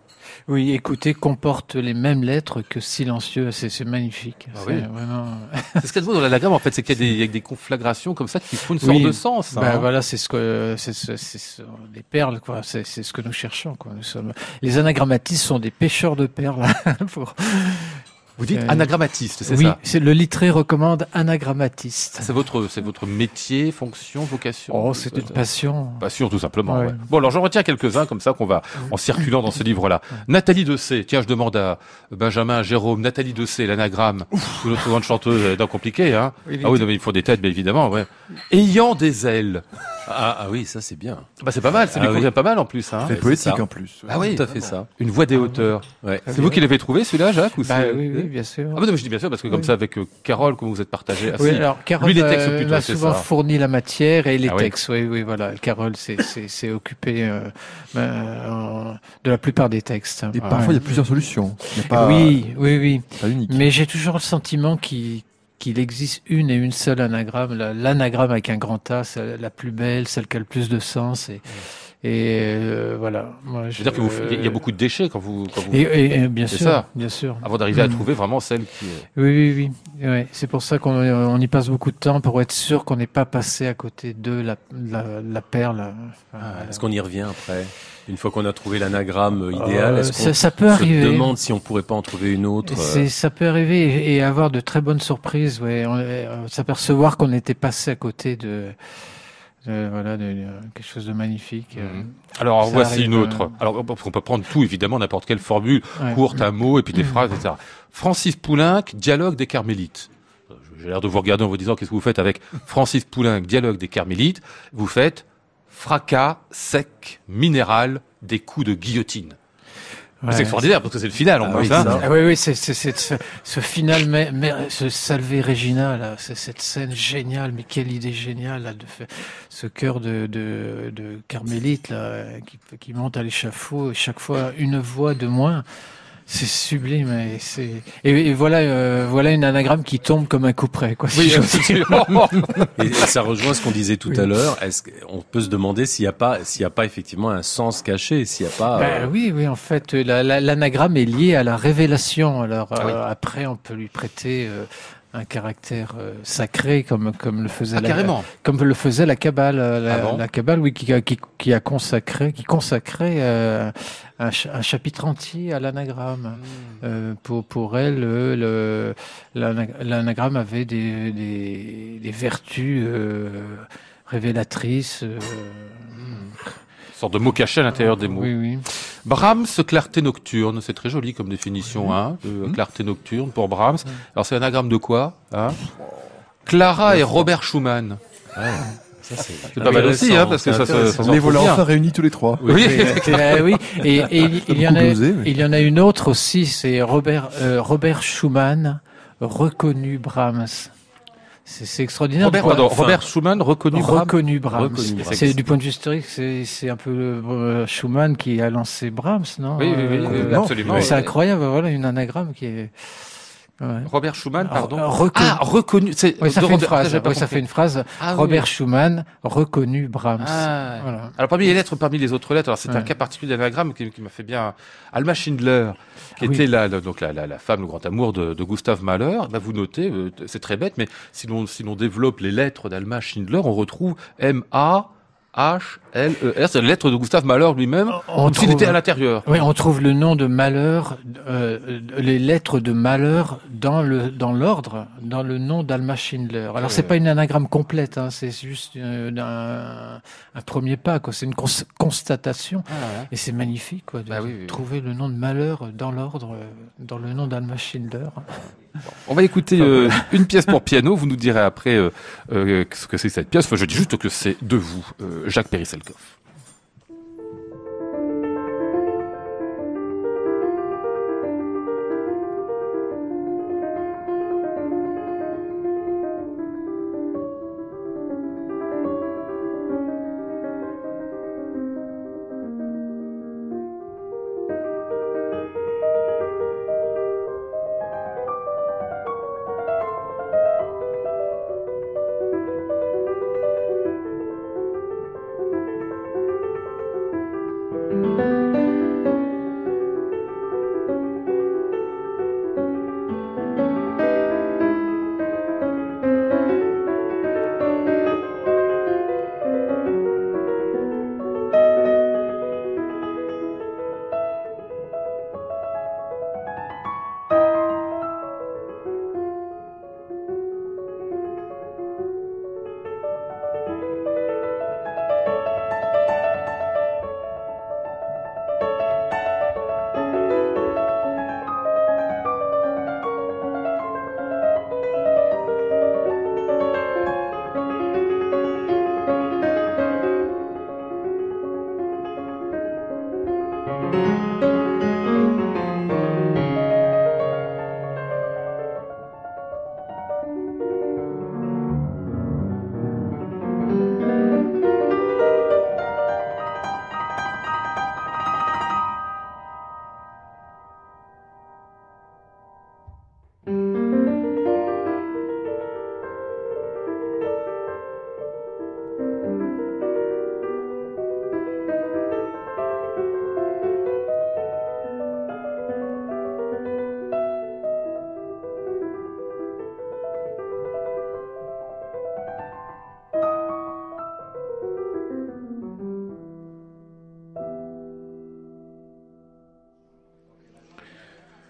Oui, écoutez, comporte les mêmes lettres que silencieux. C'est magnifique. Ah C'est oui. vraiment. Ce qu'il y a de beau dans l'anagramme en fait, c'est qu'il y a des, il y a des conflagrations comme ça qui font une sorte Oui. de sens. Hein. voilà, c'est ce que c'est ce- des perles quoi. C'est c'est ce que nous cherchons quoi. Nous sommes les anagrammatistes sont des pêcheurs de perles. pour... Vous dites Euh, anagrammatiste, c'est Oui, ça c'est le littré recommande anagrammatiste. C'est votre, c'est votre métier, fonction, vocation Oh, c'est une passion. Passion, tout simplement. Ouais. ouais. Bon, alors j'en retiens quelques-uns comme ça qu'on va en circulant dans ce livre-là. Nathalie Dessay. Tiens, je demande à Benjamin, Jérôme, Nathalie Dessay, l'anagramme. Une autre grande chanteuse, elle est donc compliquée, hein. Oui, Ah oui, non, mais il faut des têtes, bien évidemment, ouais. Ayant des ailes. Ah, ah oui, ça c'est bien. Bah, c'est pas mal, ça Ah lui oui. convient pas mal en plus, hein. C'est poétique en plus. Ah oui. Tout à fait ça. Une voix des hauteurs. Ouais. C'est vous qui l'avez trouvé, celui-là, Jacques, ou Bah, c'est- oui, oui, bien sûr. Ah, bah, non, mais je dis bien sûr, parce que comme Oui. ça, avec euh, Carole, comment vous êtes partagé. Ah, Oui, si. alors Carole Lui, les m'a- textes plutôt, m'a c'est souvent ça. fourni la matière et les Ah textes. Oui, oui, voilà. Carole s'est s'est- s'est occupé euh, euh, en- de la plupart des textes. Et Ouais. parfois, il y a plusieurs solutions. Il n'y a pas, oui, oui, oui. pas unique. Mais j'ai toujours le sentiment qu'il qu'il existe une et une seule anagramme, la- l'anagramme avec un grand A, celle- la plus belle, celle qui a le plus de sens. Et, et euh, voilà. Moi, Je veux dire qu'il y a beaucoup de déchets quand vous, quand vous Et, et- et bien C'est sûr, ça. bien sûr. avant d'arriver à Mm. trouver vraiment celle qui est. Oui, oui, oui. Ouais, c'est pour ça qu'on on y passe beaucoup de temps pour être sûr qu'on n'est pas passé à côté de la, la, la perle. Enfin, Ah, Est-ce qu'on y revient après? Une fois qu'on a trouvé l'anagramme idéal, Euh, est-ce ça, qu'on ça peut se arriver. demande si on pourrait pas en trouver une autre euh, Ça peut arriver et, et avoir de très bonnes surprises. Ouais, s'apercevoir qu'on était passé à côté de, de- voilà, de, de quelque chose de magnifique. euh. Mhm. Alors voici une autre. euh. Alors on peut- on peut prendre tout évidemment, n'importe quelle formule Ouais. courte, un mot et puis des Mhm. phrases, etc. Francis Poulenc, dialogue des Carmélites. Euh, J'ai l'air de vous regarder en vous disant qu'est-ce que vous faites avec Francis Poulenc, dialogue des Carmélites? Vous faites fracas sec, minéral, des coups de guillotine. Ouais. C'est extraordinaire parce que c'est le final en Ah plus. oui, hein. ça. Ah oui, oui, c'est c'est- c'est ce, ce final, mais, mais ce Salve Regina, là, c'est cette scène géniale, mais quelle idée géniale, là, de faire ce cœur de, de, de carmélite, là, qui, qui monte à l'échafaud, et chaque fois une voix de moins. C'est sublime, et c'est, et, et voilà, euh, voilà une anagramme qui tombe comme un coup près, quoi. si Oui, absolument. Et, et ça rejoint ce qu'on disait tout Oui. à l'heure. Est-ce qu'on peut se demander s'il n'y a pas, s'il y a pas effectivement un sens caché, s'il n'y a pas. Ben euh, oui, oui, en fait, la- la- l'anagramme est lié à la révélation. Alors Ah oui. euh, après, on peut lui prêter euh, un caractère euh, sacré, comme comme le faisait Ah, la, carrément. comme le faisait la Kabbale, euh, la, Ah bon la Kabbale, oui, qui, a- qui, qui a consacré, qui consacrait euh, un, ch- un chapitre entier à l'anagramme. Euh, pour pour elle, euh, le l'ana- l'anagramme avait des des, des vertus euh, révélatrices. Euh, Une sorte de mot caché à l'intérieur des mots. oui, oui. Brahms, clarté nocturne, c'est très joli comme définition, hein, de clarté nocturne pour Brahms. Alors c'est un anagramme de quoi hein? Clara et Robert Schumann. C'est pas mal aussi, hein, parce que ça, se- Les bien. enfin réunis tous les trois. Oui. Euh, oui, et, et il, il y en a, beaucoup bluesé, mais- il y en a une autre aussi, c'est Robert, euh, Robert Schumann, reconnu Brahms. C'est c'est extraordinaire. Robert, pardon, enfin, Robert Schumann, reconnu Brahms. reconnu Brahms. C'est du point de vue historique, c'est c'est un peu euh, Schumann qui a lancé Brahms, non Oui, oui, oui, Euh, oui, absolument. mais C'est incroyable, voilà une anagramme qui est. ouais. Robert Schumann, pardon. Ah, reconnu. Ah, reconnu. Oui, ça fait une phrase. j'ai pas oui, ça compris. fait une phrase. Ah, oui. Robert Schumann, reconnu Brahms. Ah. Voilà. Alors parmi les lettres, parmi les autres lettres, alors c'est un cas particulier d'anagramme qui, qui m'a fait bien. Alma Schindler, qui Ah était la, la- donc la, la, la femme, le grand amour de, de Gustave Mahler. Bah, vous notez, euh, c'est très bête, mais si l'on si l'on développe les lettres d'Alma Schindler, on retrouve M A H L E R. C'est la lettre de Gustave Mahler lui-même, On trouve- était à l'intérieur. Oui, on trouve le nom de malheur, euh, les lettres de malheur dans le dans l'ordre, dans le nom d'Alma Schindler. Alors c'est pas une anagramme complète, hein, c'est juste euh, un, un premier pas, quoi. C'est une cons- constatation, et c'est magnifique, quoi, de Bah oui, oui, oui. trouver le nom de malheur dans l'ordre, euh, dans le nom d'Alma Schindler. On va écouter euh, une pièce pour piano. Vous nous direz après euh, euh, ce que c'est cette pièce. Enfin, je dis juste que c'est de vous, euh, Jacques Périsselkoff.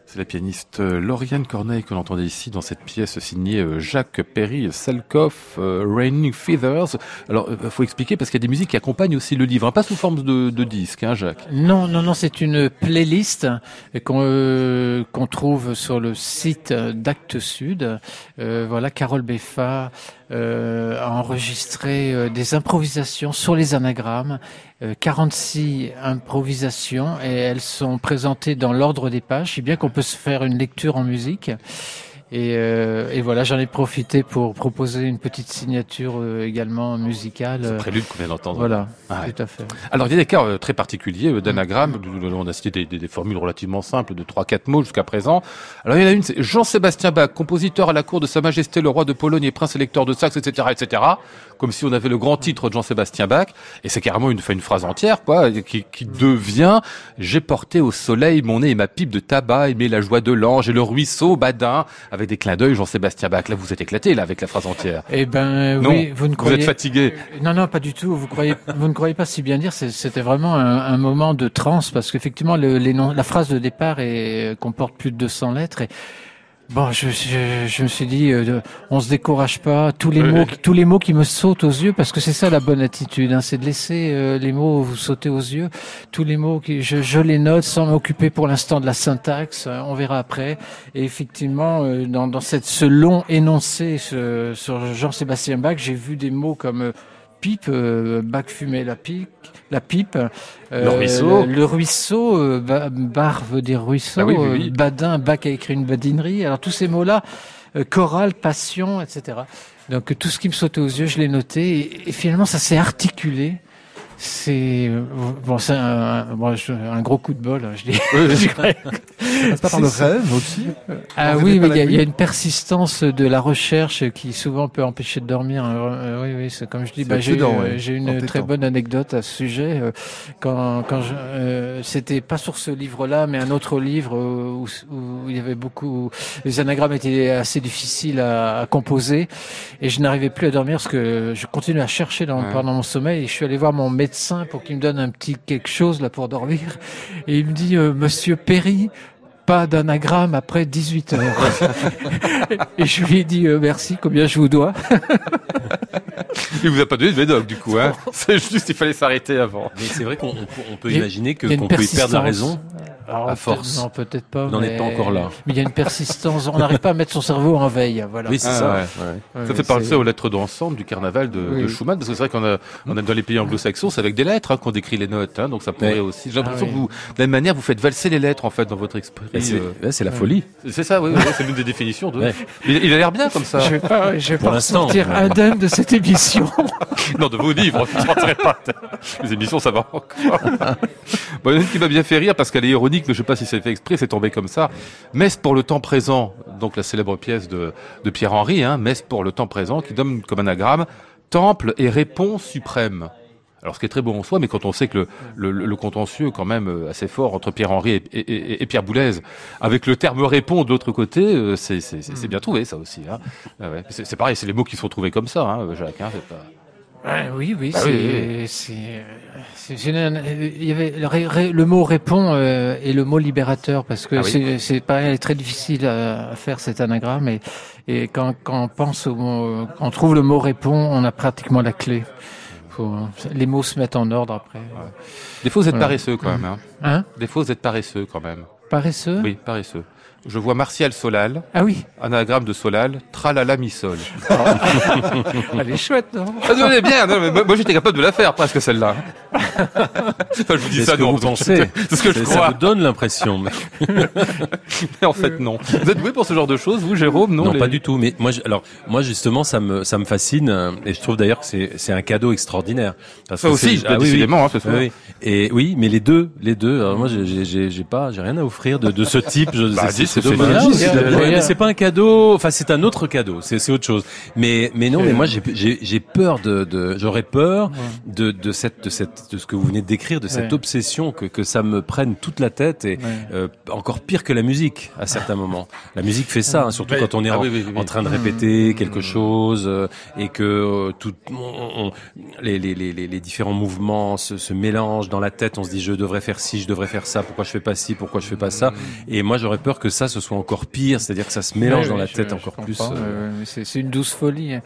C'est la pianiste euh, Lauriane Corneille que l'on entendait ici dans cette pièce signée euh, Jacques Perry Selkoff, euh, Raining Feathers. Alors, il faut expliquer parce qu'il y a des musiques qui accompagnent aussi le livre, hein, pas sous forme de, de disque, hein, Jacques. Non, non, non, c'est une playlist qu'on euh, trouve sur le site d'Actes Sud. Euh, voilà, Carole Beffa euh, a enregistré euh, des improvisations sur les anagrammes, euh, 46 improvisations, et elles sont présentées dans l'ordre des pages, si bien qu'on peut se faire une lecture en musique. Et, euh, et voilà, j'en ai profité pour proposer une petite signature euh, également musicale. Ce euh, prélude qu'on vient d'entendre. voilà, Ah ouais. tout à fait. Alors, il y a des cas euh, très particuliers euh, d'anagrammes. On a cité des, des- des formules relativement simples de 3-4 mots jusqu'à présent. Alors, il y en a une, c'est Jean-Sébastien Bach, compositeur à la cour de Sa Majesté le roi de Pologne et prince électeur de Saxe, etc., etc. Comme si on avait le grand titre de Jean-Sébastien Bach. Et c'est carrément une, une phrase entière, quoi, qui, qui devient J'ai porté au soleil mon nez et ma pipe de tabac, aimé la joie de l'ange et le ruisseau badin, avec des clins d'œil Jean-Sébastien Bach. Là, vous êtes éclaté, là, avec la phrase entière. Eh ben Non, oui, vous ne Vous croyez êtes fatigué. Euh, Non, non, pas du tout. Vous croyez, vous ne croyez pas si bien dire. C'était vraiment un, un moment de transe parce qu'effectivement, le, la phrase de départ est, comporte plus de 200 lettres et Bon, je, je, je me suis dit, euh, on se décourage pas. Tous les mots, tous les mots qui me sautent aux yeux, parce que c'est ça la bonne attitude, hein, c'est de laisser euh, les mots vous sauter aux yeux. Tous les mots qui, je, je les note sans m'occuper pour l'instant de la syntaxe. euh, on verra après. Et effectivement, euh, dans, dans cette, ce long énoncé ce- sur Jean-Sébastien Bach, j'ai vu des mots comme euh, pipe, euh, Bach fumait la pipe, la pipe. euh, Le ruisseau. Le, ruisseau, euh, ba- bar veut dire ruisseau. Ah oui, oui, oui. badin, Bach a écrit une badinerie. Alors tous ces mots-là, euh, chorale, passion, etc. Donc tout ce qui me sautait aux yeux, je l'ai noté. Et, et finalement, ça s'est articulé. C'est bon, c'est un, bon, je- un gros coup de bol. hein, Je dis. passe pas par le rêve aussi Ah oui, mais il y, y a une persistance de la recherche qui souvent peut empêcher de dormir. Euh, oui, oui, c'est comme je dis. Bah, j'ai ouais. j'ai une très bonne anecdote à ce sujet. Euh, Quand, quand je, euh, c'était pas sur ce livre-là, mais un autre livre euh, où, où il y avait beaucoup. Les anagrammes étaient assez difficiles à, à composer, et je n'arrivais plus à dormir parce que je continuais à chercher dans, Ouais. pendant mon sommeil. Et je suis allé voir mon médecin pour qu'il me donne un petit quelque chose là pour dormir, et il me dit euh, Monsieur Perry pas d'anagramme après 18 heures. et je lui ai dit euh, merci, combien je vous dois. Il vous a pas donné de médoc, du coup, hein. C'est juste, il fallait s'arrêter avant. Mais c'est vrai qu'on on peut- imaginer que qu'on peut y perdre la raison. Alors, à force. Non, peut-être pas. Vous n'en mais- êtes pas encore là. Mais il y a une persistance. On n'arrive pas à mettre son cerveau en veille. Voilà. Oui, c'est Ah, ça. ouais. ouais. Ça fait penser c'est- aux lettres d'ensemble du carnaval de, Oui. de Schumann, parce que c'est vrai qu'on a, on a dans les pays anglo-saxons, c'est avec des lettres hein, qu'on décrit les notes, hein, donc ça pourrait aussi. J'ai l'impression Ah, que vous, de la même manière, vous faites valser les lettres en fait dans votre esprit. Bah, c'est euh. ouais, c'est la folie. C'est ça, oui, oui, c'est l'une des définitions. De... Ouais. Il, il a l'air bien comme ça. Je vais pas, je vais Pour pas l'instant. sortir indemne de cette émission. Non, de vos livres, je ne pas. Les émissions, ça va encore. bon, il y en a une qui m'a bien fait rire parce qu'elle est ironique, mais je sais pas si c'est fait exprès, c'est tombé comme ça. Messe pour le temps présent, donc la célèbre pièce de, de Pierre-Henri, hein, Messe pour le temps présent, qui donne comme anagramme Temple et réponse suprême. Alors, ce qui est très beau en soi, mais quand on sait que le, le, le contentieux, quand même, euh, assez fort entre Pierre-Henri et, et- et- et Pierre Boulez, avec le terme répond de l'autre côté, euh, c'est c'est bien trouvé, ça aussi. Hein. Ah ouais. C'est pareil, c'est les mots qui sont trouvés comme ça, hein, Jacques. Hein, pas... Ouais, oui, oui, Bah c'est, oui, il y avait le, mot répond euh, et le mot libérateur parce que Ah oui. c'est, pareil, très difficile à, à faire cet anagramme et, et quand, quand on pense au mot, quand on trouve le mot répond, on a pratiquement la clé. Faut, les mots se mettent en ordre après. Des fois, vous êtes Voilà. paresseux quand même. Hein. Hein? Des fois, vous êtes paresseux quand même. Paresseux? Oui, paresseux. Je vois Martial Solal, Ah oui, anagramme de Solal, tralala mi sol. elle est chouette, non Ah, non, mais bien, non, mais moi, j'étais capable de la faire presque celle-là. enfin, je vous dis C'est ça, ce que non, vous pensez. C'est ce que je Ça- Ça crois. vous donne l'impression. mais- Mais en fait, non. Vous êtes doué pour ce genre de choses, vous, Jérôme Non, Non, les- pas du tout. Mais moi, je- alors moi justement, ça me ça me fascine et je trouve d'ailleurs que c'est c'est un cadeau extraordinaire. Parce Ça que aussi, c'est- bah, ah oui, oui. décidément, hein, ce soir. Oui. Et oui, mais les deux, les deux. Alors moi, j'ai- j'ai j'ai- j'ai pas, j'ai rien à offrir de, de ce type. Je, Bah, c'est- mais c'est pas un cadeau. Enfin, c'est un autre cadeau. C'est c'est autre chose. Mais mais non, mais moi, j'ai j'ai j'ai peur de, de j'aurais peur de de cette de cette de ce que vous venez de décrire, de cette Ouais. obsession que que ça me prenne toute la tête et Ouais. euh, encore pire que la musique à certains moments. La musique fait ça, hein, surtout quand on est Ah en, oui, oui, oui, oui. en train de répéter quelque chose euh, et que euh, tout on- on- les, les, les, les les différents mouvements se, se mélangent dans la tête. On se dit je devrais faire ci, je devrais faire ça. Pourquoi je fais pas ci, pourquoi je fais pas ça? Et moi j'aurais peur que ça ce soit encore pire, c'est-à-dire que ça se mélange dans oui, la je- tête je encore plus. Euh, c'est une douce folie. hein.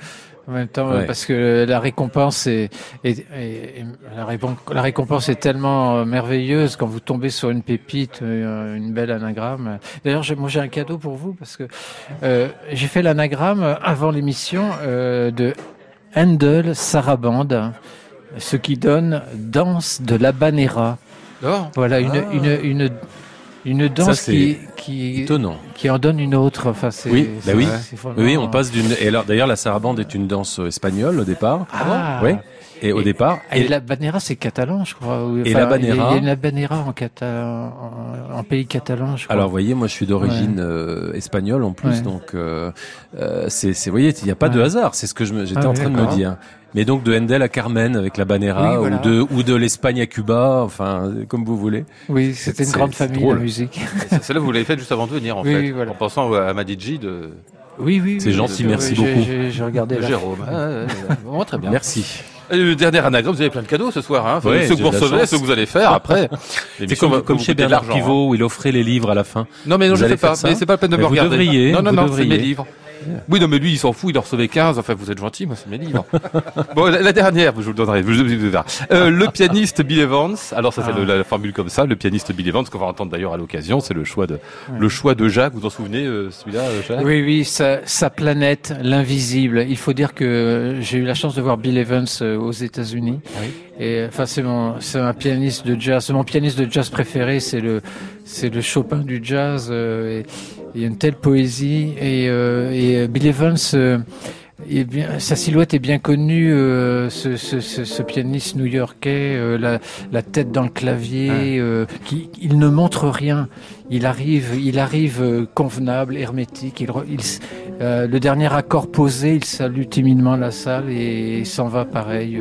En même temps, Ouais. parce que la récompense est, est- est- est- la, la récompense est tellement euh, merveilleuse quand vous tombez sur une pépite, euh, une belle anagramme. D'ailleurs, j'ai- moi j'ai un cadeau pour vous parce que euh, j'ai fait l'anagramme avant l'émission euh, de Handel Sarabande, ce qui donne danse de l'habanera. Oh. Voilà une Ah. une une une danse Ça, c'est qui qui Étonnant. qui en donne une autre. Enfin, c'est, Oui, bah oui. Oui, on passe d'une. Et alors, d'ailleurs, la sarabande est une danse euh, espagnole au départ. Ah, Oui. Et au départ. Et, la banera, c'est catalan, je crois. Et la banera- Il y a- une banera en, cata, en, en pays catalan, je crois. Alors, vous voyez, moi, je suis d'origine euh, espagnole en plus, Ouais. donc euh, euh, c'est, vous voyez, il n'y a pas de hasard. C'est ce que je me, j'étais Ah en train de me dire. Mais donc de Handel à Carmen avec la Banera Oui, voilà. ou de ou de l'Espagne à Cuba, enfin comme vous voulez. oui, c'était une grande famille, drôle. la musique. Celle-là, vous l'avez faite juste avant de venir, en Oui, fait. oui, voilà. En pensant à Madidji de, Oui, oui. C'est oui, gentil, merci beaucoup. J'ai regardé. Jérôme. Ah. Vraiment très bien. Merci. Le dernier anagramme, vous avez plein de cadeaux ce soir. Hein Ouais, ceux que vous recevez, ceux que vous allez faire après. C'est comme, chez Bernard hein. Pivot où il offrait les livres à la fin. Non mais non, Vous je allez fais pas. Mais c'est pas la peine de Mais me vous regarder. devriez, non non vous non, c'est mes livres. Oui non mais lui il s'en fout, il en recevait 15. Enfin vous êtes gentil, moi c'est mes livres. bon la, la dernière, je vous le donnerai. Je vous le donnerai. Euh, le pianiste Bill Evans. Alors ça c'est Ah. la formule comme ça. Le pianiste Bill Evans qu'on va entendre d'ailleurs à l'occasion. C'est le choix de le choix de Jacques. Vous vous en souvenez euh, celui-là, euh, Jacques? Oui, oui, sa, sa planète, l'invisible. Il faut dire que j'ai eu la chance de voir Bill Evans euh, aux États-Unis. Oui. Et enfin, c'est mon, c'est un pianiste de jazz. C'est mon pianiste de jazz préféré. C'est le, c'est le Chopin du jazz. euh, et il y a une telle poésie. Et, euh, et euh, Bill Evans. euh, bien, sa silhouette est bien connue, euh, ce, ce, ce, ce pianiste new-yorkais, euh, la, la tête dans le clavier, euh, qui, il ne montre rien. Il arrive, il arrive convenable, hermétique. Il, il le dernier accord posé, il salue timidement la salle et s'en va pareil.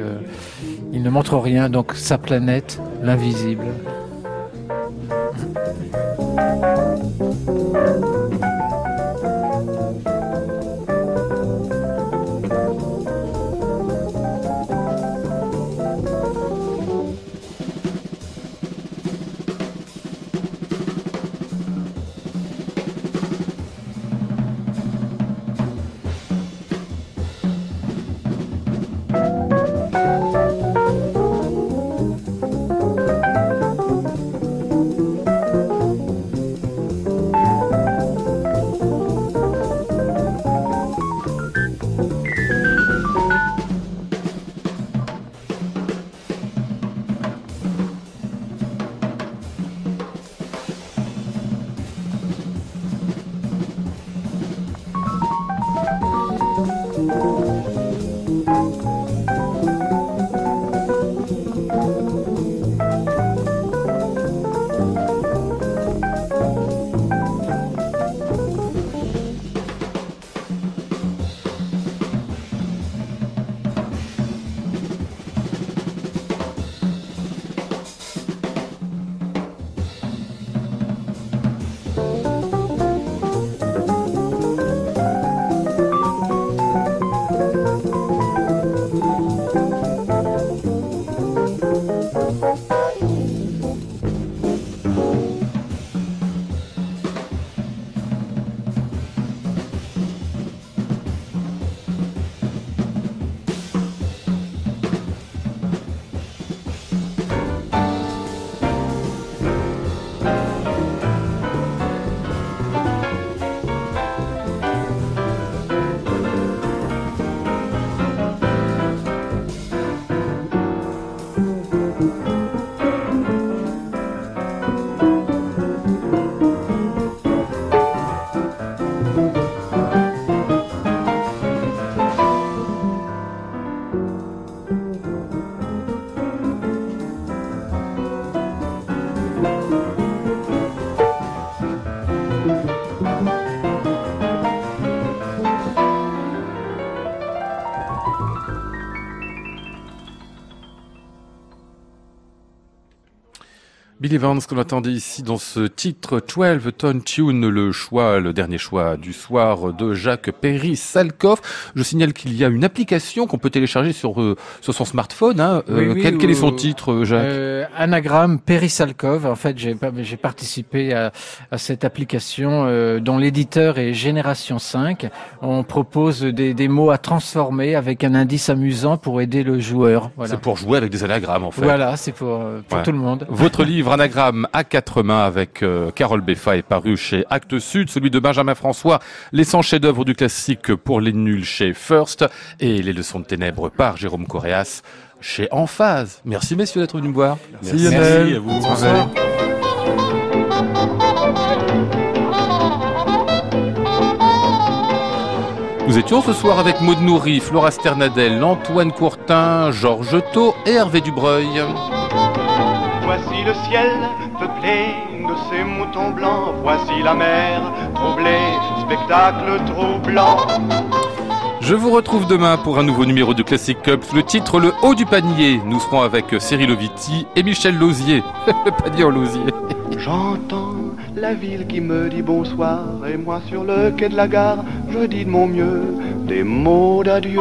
il ne montre rien, donc sa planète, l'invisible. Bill Evans, qu'on attendait ici dans ce titre 12 Tone Tune, le choix, le dernier choix du soir de Jacques Perry Salkov. Je signale qu'il y a une application qu'on peut télécharger sur euh, sur son smartphone. Hein. Euh, Oui, quel, quel est son ou- titre, euh, Jacques Euh, anagramme Perisalkov. En fait, j'ai participé à, à cette application euh, dont l'éditeur est Génération 5. On propose des, des mots à transformer avec un indice amusant pour aider le joueur. Voilà, C'est pour jouer avec des anagrammes, en fait. voilà, c'est pour, euh, pour Ouais. tout le monde. Votre livre Anagramme à quatre mains avec euh, Carole Beffa est paru chez Actes Sud, celui de Benjamin François, Les 100 chefs-d'œuvre du classique pour les nuls chez First et Les leçons de ténèbres par Jérôme Coréas chez Emphase. Merci messieurs d'être venus me voir. Merci. Merci à vous. Bonsoir. Nous étions ce soir avec Maud Nourri, Flora Sternadel, Antoine Courtin, Georges Thau et Hervé Dubreuil. Voici le ciel peuplé de ces moutons blancs. Voici la mer troublée, spectacle troublant. Je vous retrouve demain pour un nouveau numéro de Classic Cup sous le titre Le haut du panier. Nous serons avec Cyril Oviti et Michel Lausier. le panier en lausier. J'entends la ville qui me dit bonsoir et moi sur le quai de la gare, je dis de mon mieux des mots d'adieu.